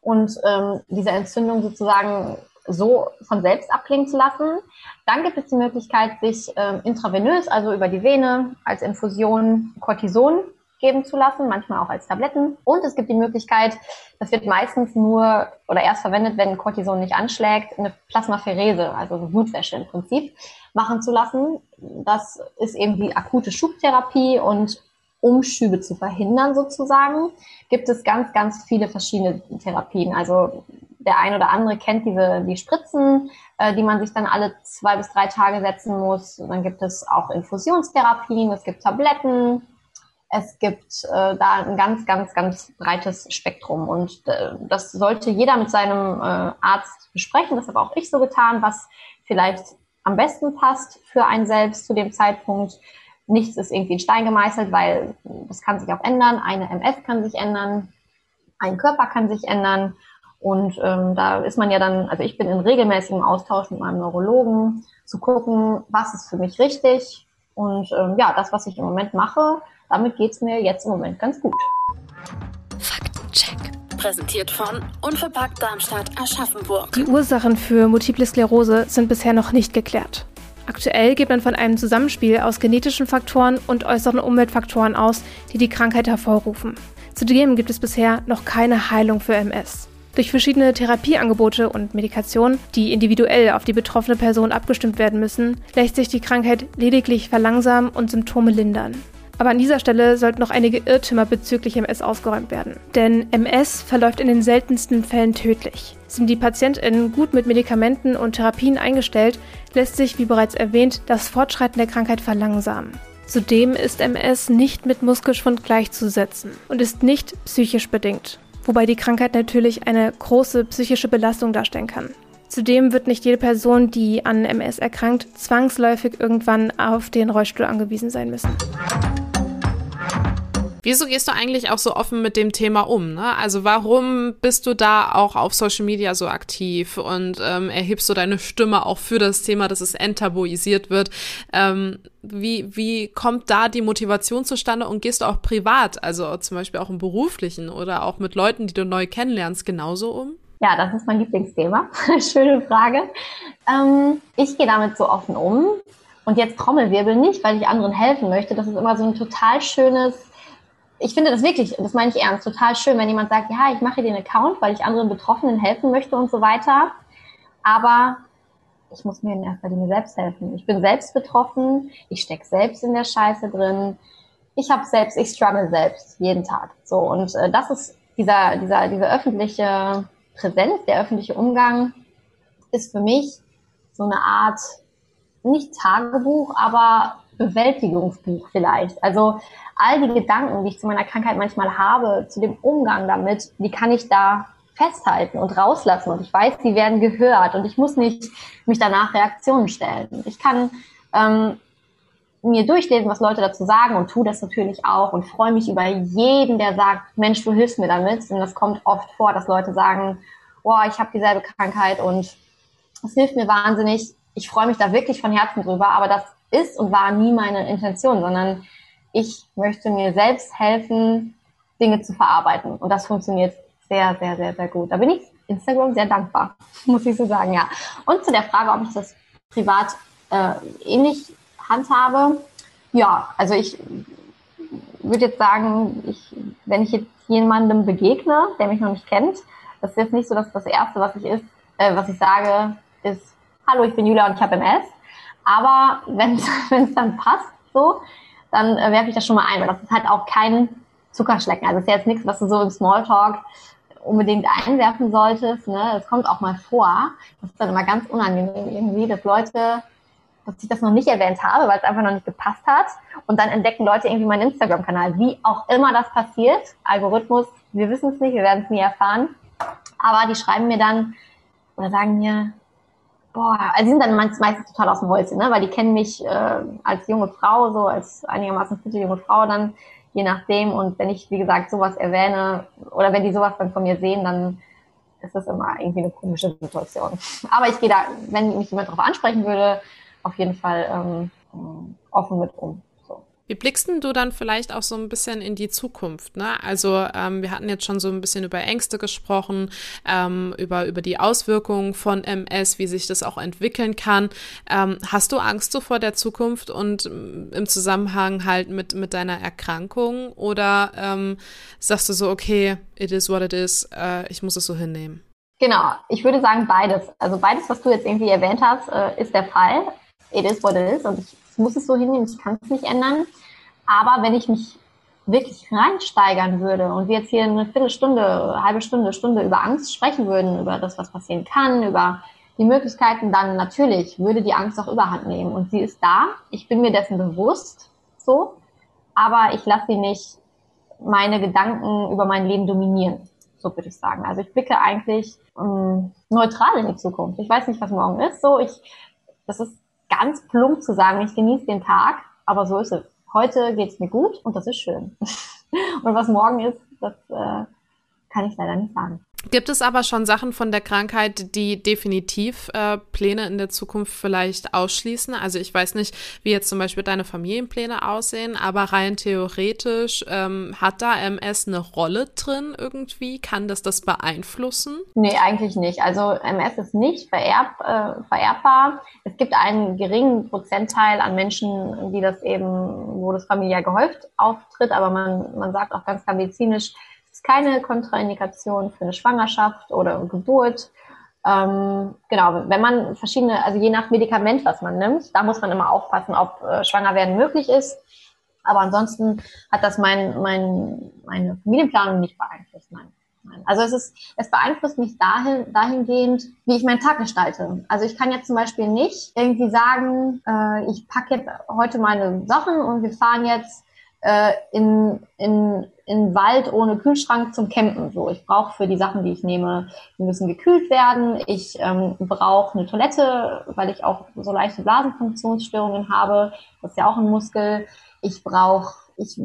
und ähm, diese Entzündung sozusagen so von selbst abklingen zu lassen. Dann gibt es die Möglichkeit, sich ähm, intravenös, also über die Vene, als Infusion Cortison geben zu lassen, manchmal auch als Tabletten. Und es gibt die Möglichkeit, das wird meistens nur oder erst verwendet, wenn Cortison nicht anschlägt, eine Plasmapherese, also eine Blutwäsche im Prinzip, machen zu lassen. Das ist eben die akute Schubtherapie und um Schübe zu verhindern sozusagen, gibt es ganz, ganz viele verschiedene Therapien. Also der ein oder andere kennt diese die Spritzen, äh, die man sich dann alle zwei bis drei Tage setzen muss. Und dann gibt es auch Infusionstherapien, es gibt Tabletten, es gibt äh, da ein ganz, ganz, ganz breites Spektrum. Und äh, das sollte jeder mit seinem äh, Arzt besprechen. Das habe auch ich so getan, was vielleicht am besten passt für einen selbst zu dem Zeitpunkt. Nichts ist irgendwie in Stein gemeißelt, weil das kann sich auch ändern. Eine MS kann sich ändern, ein Körper kann sich ändern. Und ähm, da ist man ja dann, also ich bin in regelmäßigem Austausch mit meinem Neurologen, zu gucken, was ist für mich richtig. Und ähm, ja, das, was ich im Moment mache, damit geht's mir jetzt im Moment ganz gut. Faktencheck. Präsentiert von Unverpackt Darmstadt Aschaffenburg. Die Ursachen für Multiple Sklerose sind bisher noch nicht geklärt. Aktuell geht man von einem Zusammenspiel aus genetischen Faktoren und äußeren Umweltfaktoren aus, die die Krankheit hervorrufen. Zudem gibt es bisher noch keine Heilung für MS. Durch verschiedene Therapieangebote und Medikationen, die individuell auf die betroffene Person abgestimmt werden müssen, lässt sich die Krankheit lediglich verlangsamen und Symptome lindern. Aber an dieser Stelle sollten noch einige Irrtümer bezüglich MS ausgeräumt werden. Denn MS verläuft in den seltensten Fällen tödlich. Sind die PatientInnen gut mit Medikamenten und Therapien eingestellt, lässt sich, wie bereits erwähnt, das Fortschreiten der Krankheit verlangsamen. Zudem ist MS nicht mit Muskelschwund gleichzusetzen und ist nicht psychisch bedingt wobei die Krankheit natürlich eine große psychische Belastung darstellen kann. Zudem wird nicht jede Person, die an MS erkrankt, zwangsläufig irgendwann auf den Rollstuhl angewiesen sein müssen. Wieso gehst du eigentlich auch so offen mit dem Thema um? Ne? Also warum bist du da auch auf Social Media so aktiv und ähm, erhebst du deine Stimme auch für das Thema, dass es enttabuisiert wird? Ähm, wie, wie kommt da die Motivation zustande und gehst du auch privat, also zum Beispiel auch im beruflichen oder auch mit Leuten, die du neu kennenlernst, genauso um? Ja, das ist mein Lieblingsthema. Schöne Frage. Ähm, ich gehe damit so offen um. Und jetzt Trommelwirbel nicht, weil ich anderen helfen möchte. Das ist immer so ein total schönes ich finde das wirklich, das meine ich ernst, total schön, wenn jemand sagt, ja, ich mache den Account, weil ich anderen Betroffenen helfen möchte und so weiter. Aber ich muss mir in erster Linie selbst helfen. Ich bin selbst betroffen, ich stecke selbst in der Scheiße drin. Ich habe selbst, ich struggle selbst jeden Tag. So und äh, das ist dieser dieser diese öffentliche Präsenz, der öffentliche Umgang ist für mich so eine Art nicht Tagebuch, aber Bewältigungsbuch vielleicht. Also all die Gedanken, die ich zu meiner Krankheit manchmal habe, zu dem Umgang damit, die kann ich da festhalten und rauslassen. Und ich weiß, die werden gehört und ich muss nicht mich danach Reaktionen stellen. Ich kann ähm, mir durchlesen, was Leute dazu sagen und tue das natürlich auch und freue mich über jeden, der sagt, Mensch, du hilfst mir damit. Und das kommt oft vor, dass Leute sagen, boah, ich habe dieselbe Krankheit und es hilft mir wahnsinnig. Ich freue mich da wirklich von Herzen drüber, aber das ist und war nie meine Intention, sondern ich möchte mir selbst helfen, Dinge zu verarbeiten. Und das funktioniert sehr, sehr, sehr, sehr gut. Da bin ich Instagram sehr dankbar, muss ich so sagen, ja. Und zu der Frage, ob ich das privat äh, ähnlich handhabe. Ja, also ich würde jetzt sagen, ich, wenn ich jetzt jemandem begegne, der mich noch nicht kennt, das ist jetzt nicht so, dass das Erste, was ich ist, äh, was ich sage, ist, hallo, ich bin Julia und ich habe MS. Aber wenn es dann passt, so, dann äh, werfe ich das schon mal ein, weil das ist halt auch kein Zuckerschlecken. Also es ist jetzt nichts, was du so im Smalltalk unbedingt einwerfen solltest. Ne? Das kommt auch mal vor. Das ist dann immer ganz unangenehm irgendwie, dass Leute, dass ich das noch nicht erwähnt habe, weil es einfach noch nicht gepasst hat. Und dann entdecken Leute irgendwie meinen Instagram-Kanal. Wie auch immer das passiert. Algorithmus, wir wissen es nicht, wir werden es nie erfahren. Aber die schreiben mir dann oder sagen mir, boah, also die sind dann meistens total aus dem Häuschen, ne? weil die kennen mich äh, als junge Frau, so als einigermaßen fitte junge Frau dann, je nachdem. Und wenn ich, wie gesagt, sowas erwähne oder wenn die sowas dann von mir sehen, dann ist das immer irgendwie eine komische Situation. Aber ich gehe da, wenn mich jemand darauf ansprechen würde, auf jeden Fall ähm, offen mit um. Wie blickst du dann vielleicht auch so ein bisschen in die Zukunft? Ne? Also ähm, wir hatten jetzt schon so ein bisschen über Ängste gesprochen, ähm, über, über die Auswirkungen von MS, wie sich das auch entwickeln kann. Ähm, hast du Angst so vor der Zukunft und ähm, im Zusammenhang halt mit, mit deiner Erkrankung? Oder ähm, sagst du so, okay, it is what it is, äh, ich muss es so hinnehmen? Genau, ich würde sagen beides. Also beides, was du jetzt irgendwie erwähnt hast, äh, ist der Fall. It is what it is und ich muss es so hinnehmen, ich kann es nicht ändern. Aber wenn ich mich wirklich reinsteigern würde und wir jetzt hier eine Viertelstunde, halbe Stunde, Stunde über Angst sprechen würden, über das, was passieren kann, über die Möglichkeiten, dann natürlich würde die Angst auch überhand nehmen. Und sie ist da. Ich bin mir dessen bewusst, so. Aber ich lasse sie nicht meine Gedanken über mein Leben dominieren. So würde ich sagen. Also ich blicke eigentlich ähm, neutral in die Zukunft. Ich weiß nicht, was morgen ist. So, ich, das ist ganz plump zu sagen, ich genieße den Tag, aber so ist es heute geht es mir gut und das ist schön. und was morgen ist, das äh, kann ich leider nicht sagen. Gibt es aber schon Sachen von der Krankheit, die definitiv äh, Pläne in der Zukunft vielleicht ausschließen? Also ich weiß nicht, wie jetzt zum Beispiel deine Familienpläne aussehen, aber rein theoretisch ähm, hat da MS eine Rolle drin irgendwie? Kann das das beeinflussen? Nee, eigentlich nicht. Also MS ist nicht vererb, äh, vererbbar. Es gibt einen geringen Prozentteil an Menschen, die das eben, wo das familiär gehäuft auftritt, aber man, man sagt auch ganz medizinisch, ist keine Kontraindikation für eine Schwangerschaft oder Geburt. Ähm, genau, wenn man verschiedene, also je nach Medikament, was man nimmt, da muss man immer aufpassen, ob äh, schwanger werden möglich ist. Aber ansonsten hat das mein, mein, meine Familienplanung nicht beeinflusst. Nein. Nein. Also es ist, es beeinflusst mich dahin, dahingehend, wie ich meinen Tag gestalte. Also ich kann jetzt zum Beispiel nicht irgendwie sagen, äh, ich packe jetzt heute meine Sachen und wir fahren jetzt äh, in, in, in Wald ohne Kühlschrank zum Campen. So, ich brauche für die Sachen, die ich nehme, die müssen gekühlt werden. Ich ähm, brauche eine Toilette, weil ich auch so leichte Blasenfunktionsstörungen habe. Das ist ja auch ein Muskel. Ich brauche ich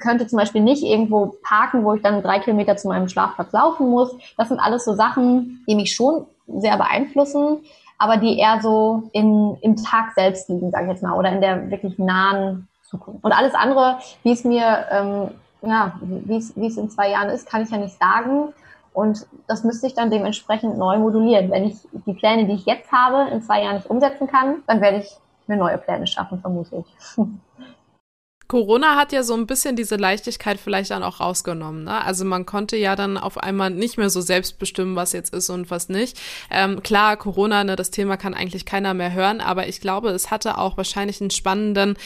könnte zum Beispiel nicht irgendwo parken, wo ich dann drei Kilometer zu meinem Schlafplatz laufen muss. Das sind alles so Sachen, die mich schon sehr beeinflussen, aber die eher so in, im Tag selbst liegen, sage ich jetzt mal, oder in der wirklich nahen Und alles andere, wie es mir, ähm, ja, wie es in zwei Jahren ist, kann ich ja nicht sagen. Und das müsste ich dann dementsprechend neu modulieren. Wenn ich die Pläne, die ich jetzt habe, in zwei Jahren nicht umsetzen kann, dann werde ich mir neue Pläne schaffen, vermutlich. Corona hat ja so ein bisschen diese Leichtigkeit vielleicht dann auch rausgenommen. Ne? Also man konnte ja dann auf einmal nicht mehr so selbst bestimmen, was jetzt ist und was nicht. Ähm, klar, Corona, ne, das Thema kann eigentlich keiner mehr hören, aber ich glaube, es hatte auch wahrscheinlich einen spannenden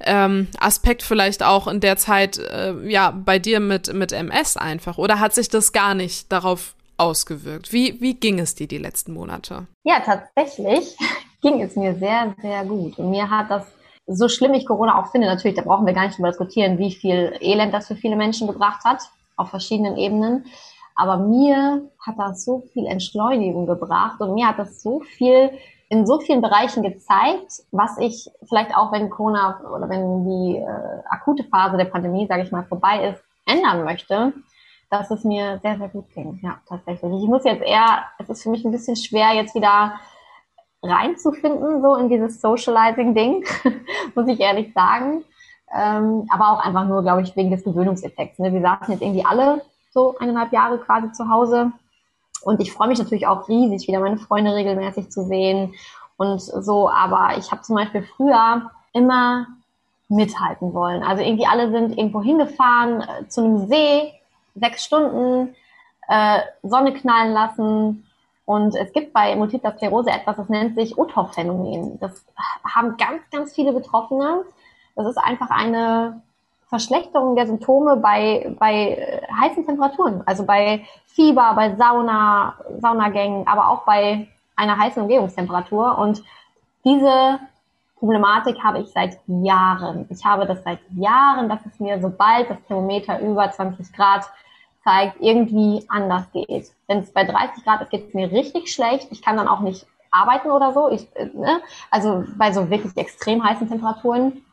ähm, Aspekt vielleicht auch in der Zeit, äh, ja, bei dir mit, mit MS einfach. Oder hat sich das gar nicht darauf ausgewirkt? Wie, wie ging es dir die letzten Monate? Ja, tatsächlich ging es mir sehr, sehr gut. Und mir hat das so schlimm ich Corona auch finde, natürlich, da brauchen wir gar nicht drüber diskutieren, wie viel Elend das für viele Menschen gebracht hat, auf verschiedenen Ebenen. Aber mir hat das so viel Entschleunigung gebracht und mir hat das so viel in so vielen Bereichen gezeigt, was ich vielleicht auch, wenn Corona oder wenn die äh, akute Phase der Pandemie, sage ich mal, vorbei ist, ändern möchte, dass es mir sehr, sehr gut ging. Ja, tatsächlich. Ich muss jetzt eher, es ist für mich ein bisschen schwer, jetzt wieder reinzufinden, so in dieses Socializing-Ding, muss ich ehrlich sagen. Ähm, aber auch einfach nur, glaube ich, wegen des Gewöhnungseffekts. Ne? Wir saßen jetzt irgendwie alle so eineinhalb Jahre quasi zu Hause. Und ich freue mich natürlich auch riesig, wieder meine Freunde regelmäßig zu sehen und so. Aber ich habe zum Beispiel früher immer mithalten wollen. Also irgendwie alle sind irgendwo hingefahren äh, zu einem See, sechs Stunden, äh, Sonne knallen lassen. Und es gibt bei Multipler Sklerose etwas, das nennt sich Uthoff-Phänomen. Das haben ganz, ganz viele Betroffene. Das ist einfach eine Verschlechterung der Symptome bei, bei äh, heißen Temperaturen, also bei Fieber, bei Sauna, Saunagängen, aber auch bei einer heißen Umgebungstemperatur. Und diese Problematik habe ich seit Jahren. Ich habe das seit Jahren, dass es mir, sobald das Thermometer über 20 Grad zeigt, irgendwie anders geht. Wenn es bei 30 Grad ist, geht es mir richtig schlecht. Ich kann dann auch nicht arbeiten oder so. Ich, äh, ne? Also bei so wirklich extrem heißen Temperaturen,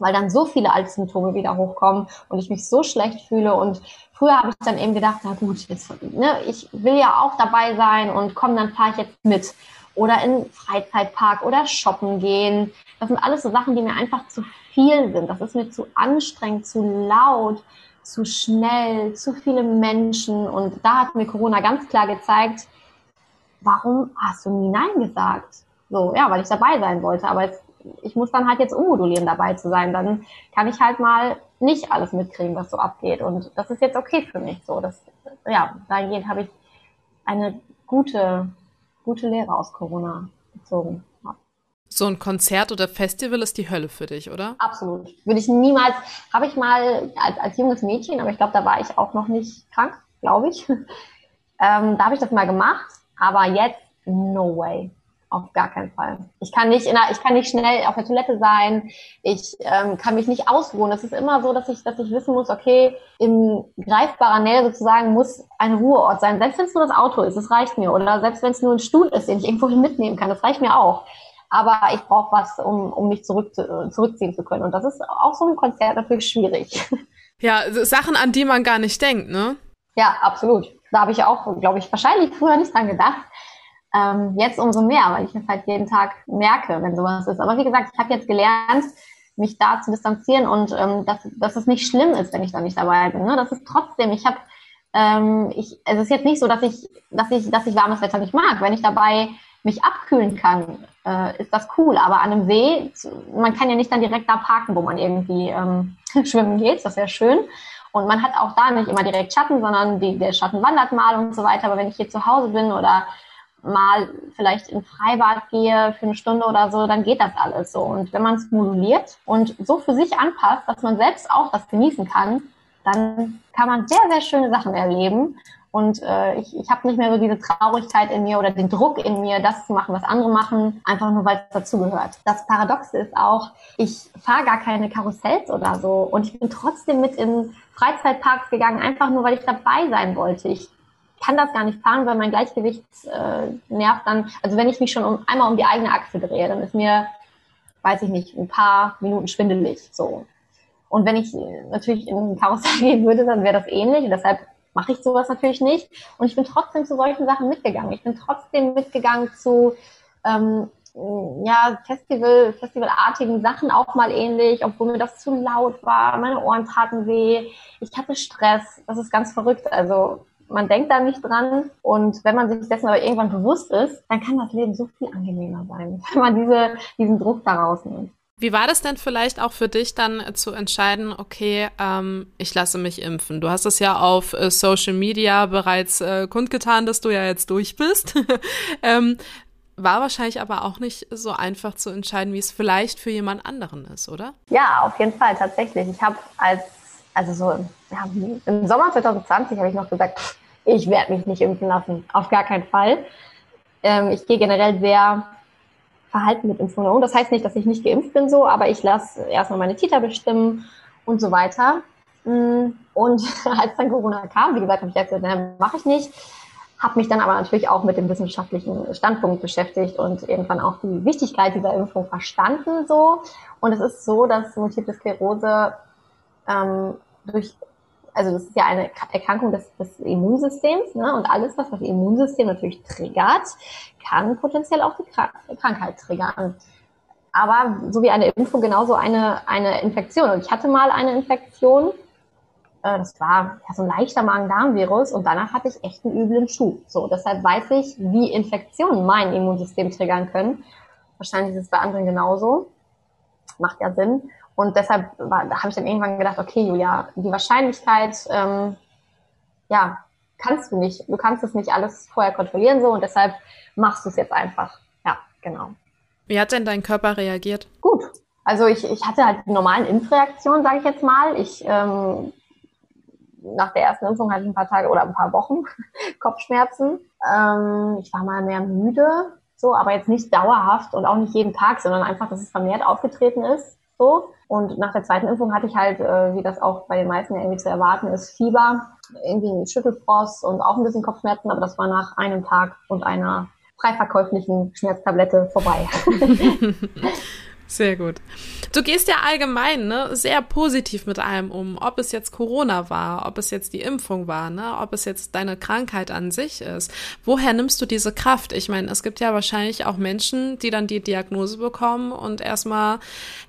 weil dann so viele Altsymptome wieder hochkommen und ich mich so schlecht fühle. Und früher habe ich dann eben gedacht, na gut, jetzt, ne, ich will ja auch dabei sein und komm, dann fahre ich jetzt mit. Oder in Freizeitpark oder shoppen gehen. Das sind alles so Sachen, die mir einfach zu viel sind. Das ist mir zu anstrengend, zu laut zu schnell, zu viele Menschen. Und da hat mir Corona ganz klar gezeigt, warum hast du nie Nein gesagt? So, ja, weil ich dabei sein wollte. Aber jetzt, ich muss dann halt jetzt ummodulieren, dabei zu sein. Dann kann ich halt mal nicht alles mitkriegen, was so abgeht. Und das ist jetzt okay für mich. So, das, ja, dahingehend habe ich eine gute, gute Lehre aus Corona gezogen. So ein Konzert oder Festival ist die Hölle für dich, oder? Absolut. Würde ich niemals, habe ich mal als, als junges Mädchen, aber ich glaube, da war ich auch noch nicht krank, glaube ich. Ähm, da habe ich das mal gemacht, aber jetzt no way. Auf gar keinen Fall. Ich kann nicht der, ich kann nicht schnell auf der Toilette sein. Ich ähm, kann mich nicht ausruhen. Es ist immer so, dass ich, dass ich wissen muss, okay, in greifbarer Nähe sozusagen muss ein Ruheort sein. Selbst wenn es nur das Auto ist, das reicht mir. Oder selbst wenn es nur ein Stuhl ist, den ich irgendwo mitnehmen kann, das reicht mir auch aber ich brauche was, um, um mich zurück, zurückziehen zu können. Und das ist auch so ein Konzert natürlich schwierig. Ja, Sachen, an die man gar nicht denkt, ne? Ja, absolut. Da habe ich auch, glaube ich, wahrscheinlich früher nicht dran gedacht. Ähm, jetzt umso mehr, weil ich es halt jeden Tag merke, wenn sowas ist. Aber wie gesagt, ich habe jetzt gelernt, mich da zu distanzieren und ähm, dass, dass es nicht schlimm ist, wenn ich da nicht dabei bin. Ne? Das ist trotzdem, ich habe, ähm, ich, es ist jetzt nicht so, dass ich, dass ich, dass ich warmes Wetter nicht mag. Wenn ich dabei mich abkühlen kann, äh, ist das cool. Aber an einem See, man kann ja nicht dann direkt da parken, wo man irgendwie ähm, schwimmen geht. Das wäre schön. Und man hat auch da nicht immer direkt Schatten, sondern die, der Schatten wandert mal und so weiter. Aber wenn ich hier zu Hause bin oder mal vielleicht in Freibad gehe für eine Stunde oder so, dann geht das alles so. Und wenn man es moduliert und so für sich anpasst, dass man selbst auch das genießen kann, dann kann man sehr, sehr schöne Sachen erleben. Und äh, ich, ich habe nicht mehr so diese Traurigkeit in mir oder den Druck in mir, das zu machen, was andere machen, einfach nur weil es dazugehört. Das Paradoxe ist auch, ich fahre gar keine Karussells oder so und ich bin trotzdem mit in Freizeitparks gegangen, einfach nur weil ich dabei sein wollte. Ich kann das gar nicht fahren, weil mein Gleichgewichtsnerv äh, dann, also wenn ich mich schon um, einmal um die eigene Achse drehe, dann ist mir, weiß ich nicht, ein paar Minuten schwindelig. So. Und wenn ich natürlich in ein Karussell gehen würde, dann wäre das ähnlich. Und deshalb mache ich sowas natürlich nicht. Und ich bin trotzdem zu solchen Sachen mitgegangen. Ich bin trotzdem mitgegangen zu ähm, ja, Festival, festivalartigen Sachen auch mal ähnlich, obwohl mir das zu laut war, meine Ohren taten weh, ich hatte Stress, das ist ganz verrückt. Also man denkt da nicht dran und wenn man sich dessen aber irgendwann bewusst ist, dann kann das Leben so viel angenehmer sein, wenn man diese, diesen Druck da rausnimmt. Wie war das denn vielleicht auch für dich dann zu entscheiden, okay, ähm, ich lasse mich impfen? Du hast es ja auf äh, Social Media bereits äh, kundgetan, dass du ja jetzt durch bist. ähm, war wahrscheinlich aber auch nicht so einfach zu entscheiden, wie es vielleicht für jemand anderen ist, oder? Ja, auf jeden Fall, tatsächlich. Ich habe als, also so ja, im Sommer 2020 habe ich noch gesagt, ich werde mich nicht impfen lassen. Auf gar keinen Fall. Ähm, ich gehe generell sehr Verhalten mit Impfungen um. Das heißt nicht, dass ich nicht geimpft bin so, aber ich lasse erstmal meine Titer bestimmen und so weiter. Mm, und als dann Corona kam, wie gesagt, habe ich gesagt, na, mache ich nicht. Habe mich dann aber natürlich auch mit dem wissenschaftlichen Standpunkt beschäftigt und irgendwann auch die Wichtigkeit dieser Impfung verstanden so. Und es ist so, dass Multiple Sklerose ähm, durch also das ist ja eine Erkrankung des, des Immunsystems, ne? Und alles, was das Immunsystem natürlich triggert, kann potenziell auch die Krankheit triggern. Aber so wie eine Impfung genauso eine, eine Infektion. Und ich hatte mal eine Infektion, äh, das war ja so ein leichter Magen-Darm-Virus und danach hatte ich echt einen üblen Schub. So, deshalb weiß ich, wie Infektionen mein Immunsystem triggern können. Wahrscheinlich ist es bei anderen genauso. Macht ja Sinn. Und deshalb habe ich dann irgendwann gedacht, okay, Julia, die Wahrscheinlichkeit, ähm, ja, kannst du nicht, du kannst es nicht alles vorher kontrollieren so und deshalb machst du es jetzt einfach. Ja, genau. Wie hat denn dein Körper reagiert? Gut. Also ich, ich hatte halt die normalen Impfreaktionen, sage ich jetzt mal. Ich ähm, nach der ersten Impfung hatte ich ein paar Tage oder ein paar Wochen Kopfschmerzen. Ähm, ich war mal mehr müde, so, aber jetzt nicht dauerhaft und auch nicht jeden Tag, sondern einfach, dass es vermehrt aufgetreten ist. So. Und nach der zweiten Impfung hatte ich halt, äh, wie das auch bei den meisten ja irgendwie zu erwarten ist, Fieber, irgendwie Schüttelfrost und auch ein bisschen Kopfschmerzen, aber das war nach einem Tag und einer frei verkäuflichen Schmerztablette vorbei. Sehr gut. Du gehst ja allgemein ne, sehr positiv mit allem um, ob es jetzt Corona war, ob es jetzt die Impfung war, ne, ob es jetzt deine Krankheit an sich ist. Woher nimmst du diese Kraft? Ich meine, es gibt ja wahrscheinlich auch Menschen, die dann die Diagnose bekommen und erstmal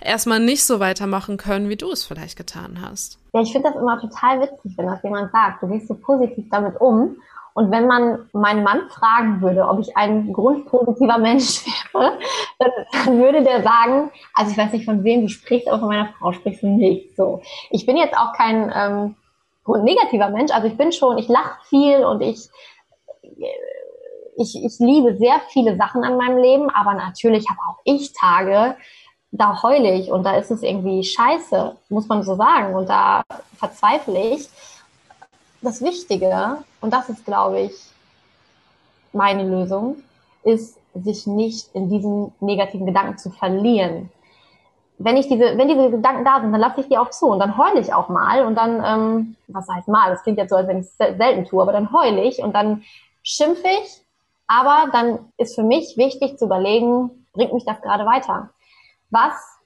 erstmal nicht so weitermachen können, wie du es vielleicht getan hast. Ja, ich finde das immer total witzig, wenn das jemand sagt. Du gehst so positiv damit um. Und wenn man meinen Mann fragen würde, ob ich ein grundpositiver Mensch wäre, dann, würde der sagen, also ich weiß nicht, von wem du sprichst, aber von meiner Frau sprichst du nicht. So. Ich bin jetzt auch kein ähm, grundnegativer Mensch, also ich bin schon, ich lache viel und ich, ich, ich liebe sehr viele Sachen an meinem Leben, aber natürlich habe auch ich Tage, da heule ich und da ist es irgendwie scheiße, muss man so sagen, und da verzweifle ich das Wichtige, und das ist, glaube ich, meine Lösung, ist, sich nicht in diesen negativen Gedanken zu verlieren. Wenn ich diese, wenn diese Gedanken da sind, dann lasse ich die auch zu und dann heule ich auch mal und dann, ähm, was heißt mal, das klingt jetzt so, als wenn ich es selten tue, aber dann heule ich und dann schimpfe ich, aber dann ist für mich wichtig zu überlegen, bringt mich das gerade weiter? Was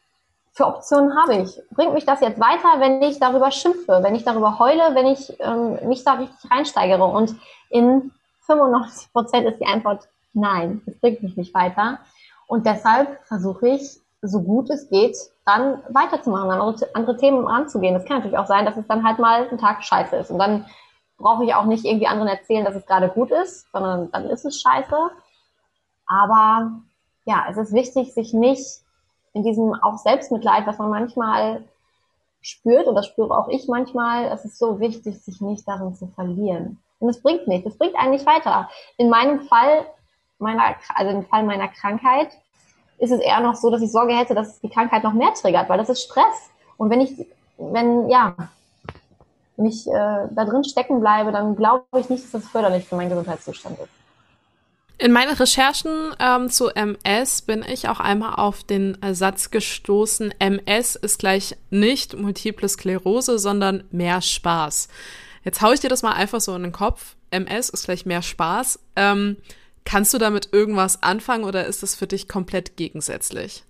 für Optionen habe ich? Bringt mich das jetzt weiter, wenn ich darüber schimpfe, wenn ich darüber heule, wenn ich ähm, mich da richtig reinsteigere? Und in 95 Prozent ist die Antwort nein, es bringt mich nicht weiter. Und deshalb versuche ich, so gut es geht, dann weiterzumachen, andere, andere Themen anzugehen. Es kann natürlich auch sein, dass es dann halt mal ein Tag scheiße ist. Und dann brauche ich auch nicht irgendwie anderen erzählen, dass es gerade gut ist, sondern dann ist es scheiße. Aber ja, es ist wichtig, sich nicht in diesem auch Selbstmitleid, was man manchmal spürt, und das spüre auch ich manchmal, es ist so wichtig, sich nicht darin zu verlieren. Und es bringt nichts, es bringt eigentlich weiter. In meinem Fall, meiner, also im Fall meiner Krankheit, ist es eher noch so, dass ich Sorge hätte, dass die Krankheit noch mehr triggert, weil das ist Stress. Und wenn ich, wenn, ja, wenn ich äh, da drin stecken bleibe, dann glaube ich nicht, dass das förderlich für meinen Gesundheitszustand ist. In meinen Recherchen ähm, zu MS bin ich auch einmal auf den Satz gestoßen, MS ist gleich nicht Multiple Sklerose, sondern mehr Spaß. Jetzt haue ich dir das mal einfach so in den Kopf. MS ist gleich mehr Spaß. Ähm, kannst du damit irgendwas anfangen oder ist das für dich komplett gegensätzlich?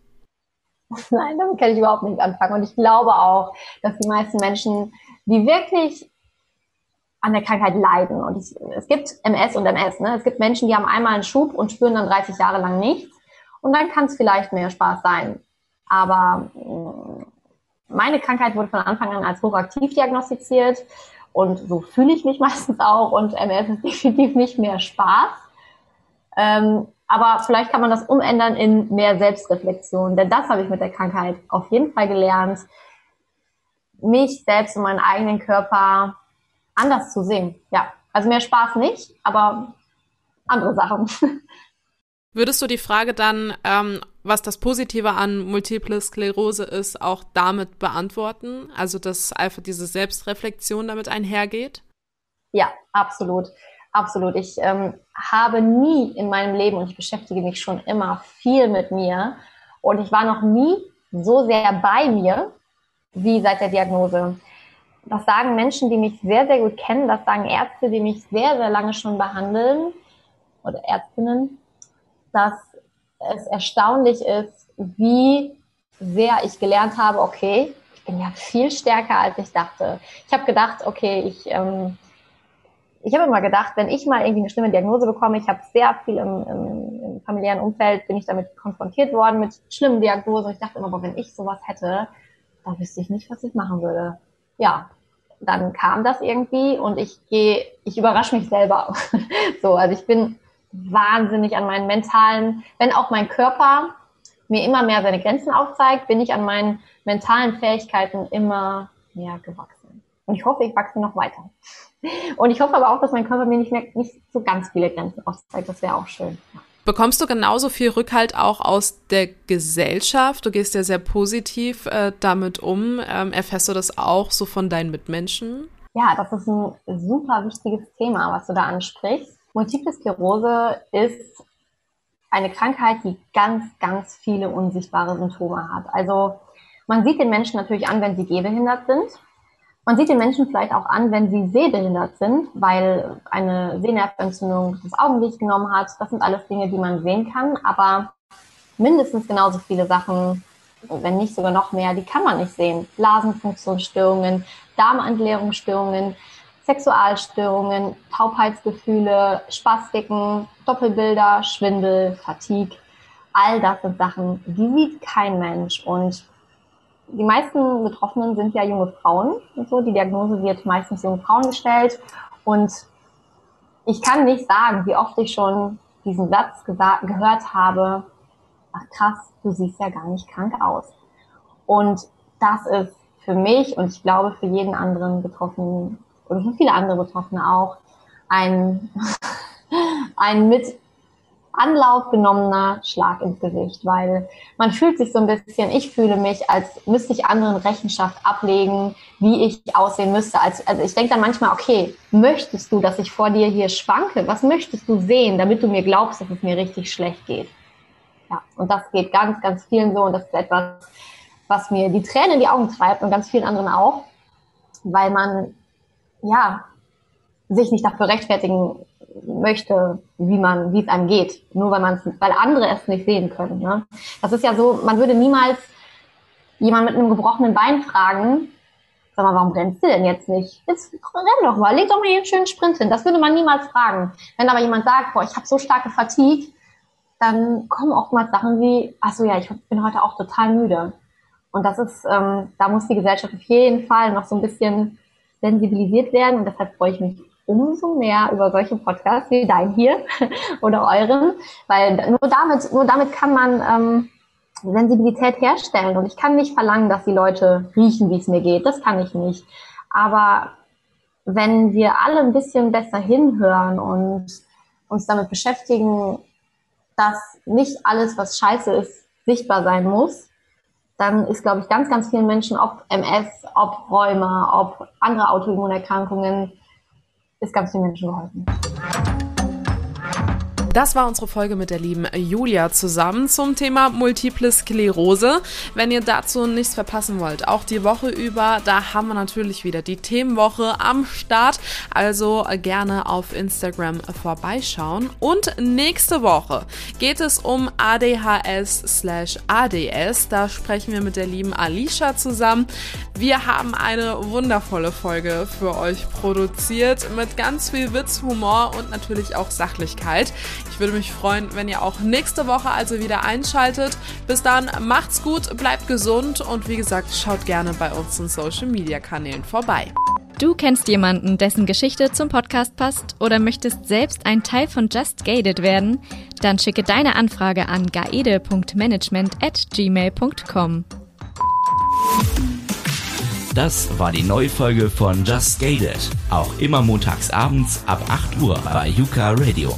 Nein, damit kann ich überhaupt nicht anfangen. Und ich glaube auch, dass die meisten Menschen, die wirklich an der Krankheit leiden. Und es, es gibt MS und MS. Ne? Es gibt Menschen, die haben einmal einen Schub und spüren dann 30 Jahre lang nichts. Und dann kann es vielleicht mehr Spaß sein. Aber mm, meine Krankheit wurde von Anfang an als hochaktiv diagnostiziert. Und so fühle ich mich meistens auch. Und MS ist definitiv nicht mehr Spaß. Ähm, aber vielleicht kann man das umändern in mehr Selbstreflexion. Denn das habe ich mit der Krankheit auf jeden Fall gelernt. Mich selbst und meinen eigenen Körper anders zu sehen. Ja, also mehr Spaß nicht, aber andere Sachen. Würdest du die Frage dann, ähm, was das Positive an Multiple Sklerose ist, auch damit beantworten? Also, dass einfach diese Selbstreflexion damit einhergeht? Ja, absolut. Absolut. Ich ähm, habe nie in meinem Leben, und ich beschäftige mich schon immer viel mit mir, und ich war noch nie so sehr bei mir wie seit der Diagnose. Das sagen Menschen, die mich sehr, sehr gut kennen. Das sagen Ärzte, die mich sehr, sehr lange schon behandeln oder Ärztinnen, dass es erstaunlich ist, wie sehr ich gelernt habe, okay, ich bin ja viel stärker, als ich dachte. Ich habe gedacht, okay, ich, ähm, ich habe immer gedacht, wenn ich mal irgendwie eine schlimme Diagnose bekomme, ich habe sehr viel im, im, im, familiären Umfeld, bin ich damit konfrontiert worden mit schlimmen Diagnosen. Ich dachte immer, aber wenn ich sowas hätte, dann wüsste ich nicht, was ich machen würde ja, dann kam das irgendwie und ich gehe, ich überrasche mich selber. so, also ich bin wahnsinnig an meinen mentalen, wenn auch mein Körper mir immer mehr seine Grenzen aufzeigt, bin ich an meinen mentalen Fähigkeiten immer mehr gewachsen. Und ich hoffe, ich wachse noch weiter. Und ich hoffe aber auch, dass mein Körper mir nicht mehr nicht so ganz viele Grenzen aufzeigt. Das wäre auch schön. Bekommst du genauso viel Rückhalt auch aus der Gesellschaft? Du gehst ja sehr positiv äh, damit um. Ähm, erfährst du das auch so von deinen Mitmenschen? Ja, das ist ein super wichtiges Thema, was du da ansprichst. Multiple Sklerose ist eine Krankheit, die ganz, ganz viele unsichtbare Symptome hat. Also man sieht den Menschen natürlich an, wenn sie gehbehindert sind. Man sieht den Menschen vielleicht auch an, wenn sie sehbehindert sind, weil eine Sehnervenentzündung das Augenlicht genommen hat. Das sind alles Dinge, die man sehen kann. Aber mindestens genauso viele Sachen, wenn nicht sogar noch mehr, die kann man nicht sehen. Blasenfunktionsstörungen, Darmentleerungsstörungen, Sexualstörungen, Taubheitsgefühle, Spastiken, Doppelbilder, Schwindel, Fatigue. All das sind Sachen, die sieht kein Mensch. Und die meisten Betroffenen sind ja junge Frauen und so. Die Diagnose wird meistens jungen Frauen gestellt. Und ich kann nicht sagen, wie oft ich schon diesen Satz gehört habe, ach krass, du siehst ja gar nicht krank aus. Und das ist für mich und ich glaube für jeden anderen Betroffenen oder für viele andere Betroffene auch ein, ein mit Anlauf genommener Schlag ins Gesicht, weil man fühlt sich so ein bisschen, ich fühle mich, als müsste ich anderen Rechenschaft ablegen, wie ich aussehen müsste. Also, also ich denke dann manchmal, okay, möchtest du, dass ich vor dir hier schwanke? Was möchtest du sehen, damit du mir glaubst, dass es mir richtig schlecht geht? Ja, und das geht ganz, ganz vielen so und das ist etwas, was mir die Tränen in die Augen treibt und ganz vielen anderen auch, weil man ja sich nicht dafür rechtfertigen möchte, wie man, wie es einem geht, nur weil man weil andere es nicht sehen können. Ne? Das ist ja so, man würde niemals jemand mit einem gebrochenen Bein fragen, sag mal, warum brennst du denn jetzt nicht? Jetzt renn doch mal, leg doch mal hier einen schönen Sprint hin. Das würde man niemals fragen. Wenn aber jemand sagt, boah, ich habe so starke Fatigue, dann kommen oftmals Sachen wie, ach so ja, ich bin heute auch total müde. Und das ist, ähm, da muss die Gesellschaft auf jeden Fall noch so ein bisschen sensibilisiert werden. Und deshalb freue ich mich umso mehr über solche Podcasts wie dein hier oder euren, weil nur damit, nur damit kann man ähm, Sensibilität herstellen. Und ich kann nicht verlangen, dass die Leute riechen, wie es mir geht. Das kann ich nicht. Aber wenn wir alle ein bisschen besser hinhören und uns damit beschäftigen, dass nicht alles, was scheiße ist, sichtbar sein muss, dann ist, glaube ich, ganz, ganz vielen Menschen, ob MS, ob Rheuma, ob andere Autoimmunerkrankungen, ist ganz vielen Menschen geholfen. Das war unsere Folge mit der lieben Julia zusammen zum Thema Multiple Sklerose. Wenn ihr dazu nichts verpassen wollt, auch die Woche über, da haben wir natürlich wieder die Themenwoche am Start. Also gerne auf Instagram vorbeischauen. Und nächste Woche geht es um ADHS slash ADS. Da sprechen wir mit der lieben Alicia zusammen. Wir haben eine wundervolle Folge für euch produziert mit ganz viel Witz, Humor und natürlich auch Sachlichkeit. Ich würde mich freuen, wenn ihr auch nächste Woche also wieder einschaltet. Bis dann, macht's gut, bleibt gesund und wie gesagt, schaut gerne bei unseren Social Media Kanälen vorbei. Du kennst jemanden, dessen Geschichte zum Podcast passt oder möchtest selbst ein Teil von Just Gated werden? Dann schicke deine Anfrage an gaede.management at gmail.com. Das war die neue Folge von Just Gated. Auch immer montags abends ab 8 Uhr bei Yuka Radio.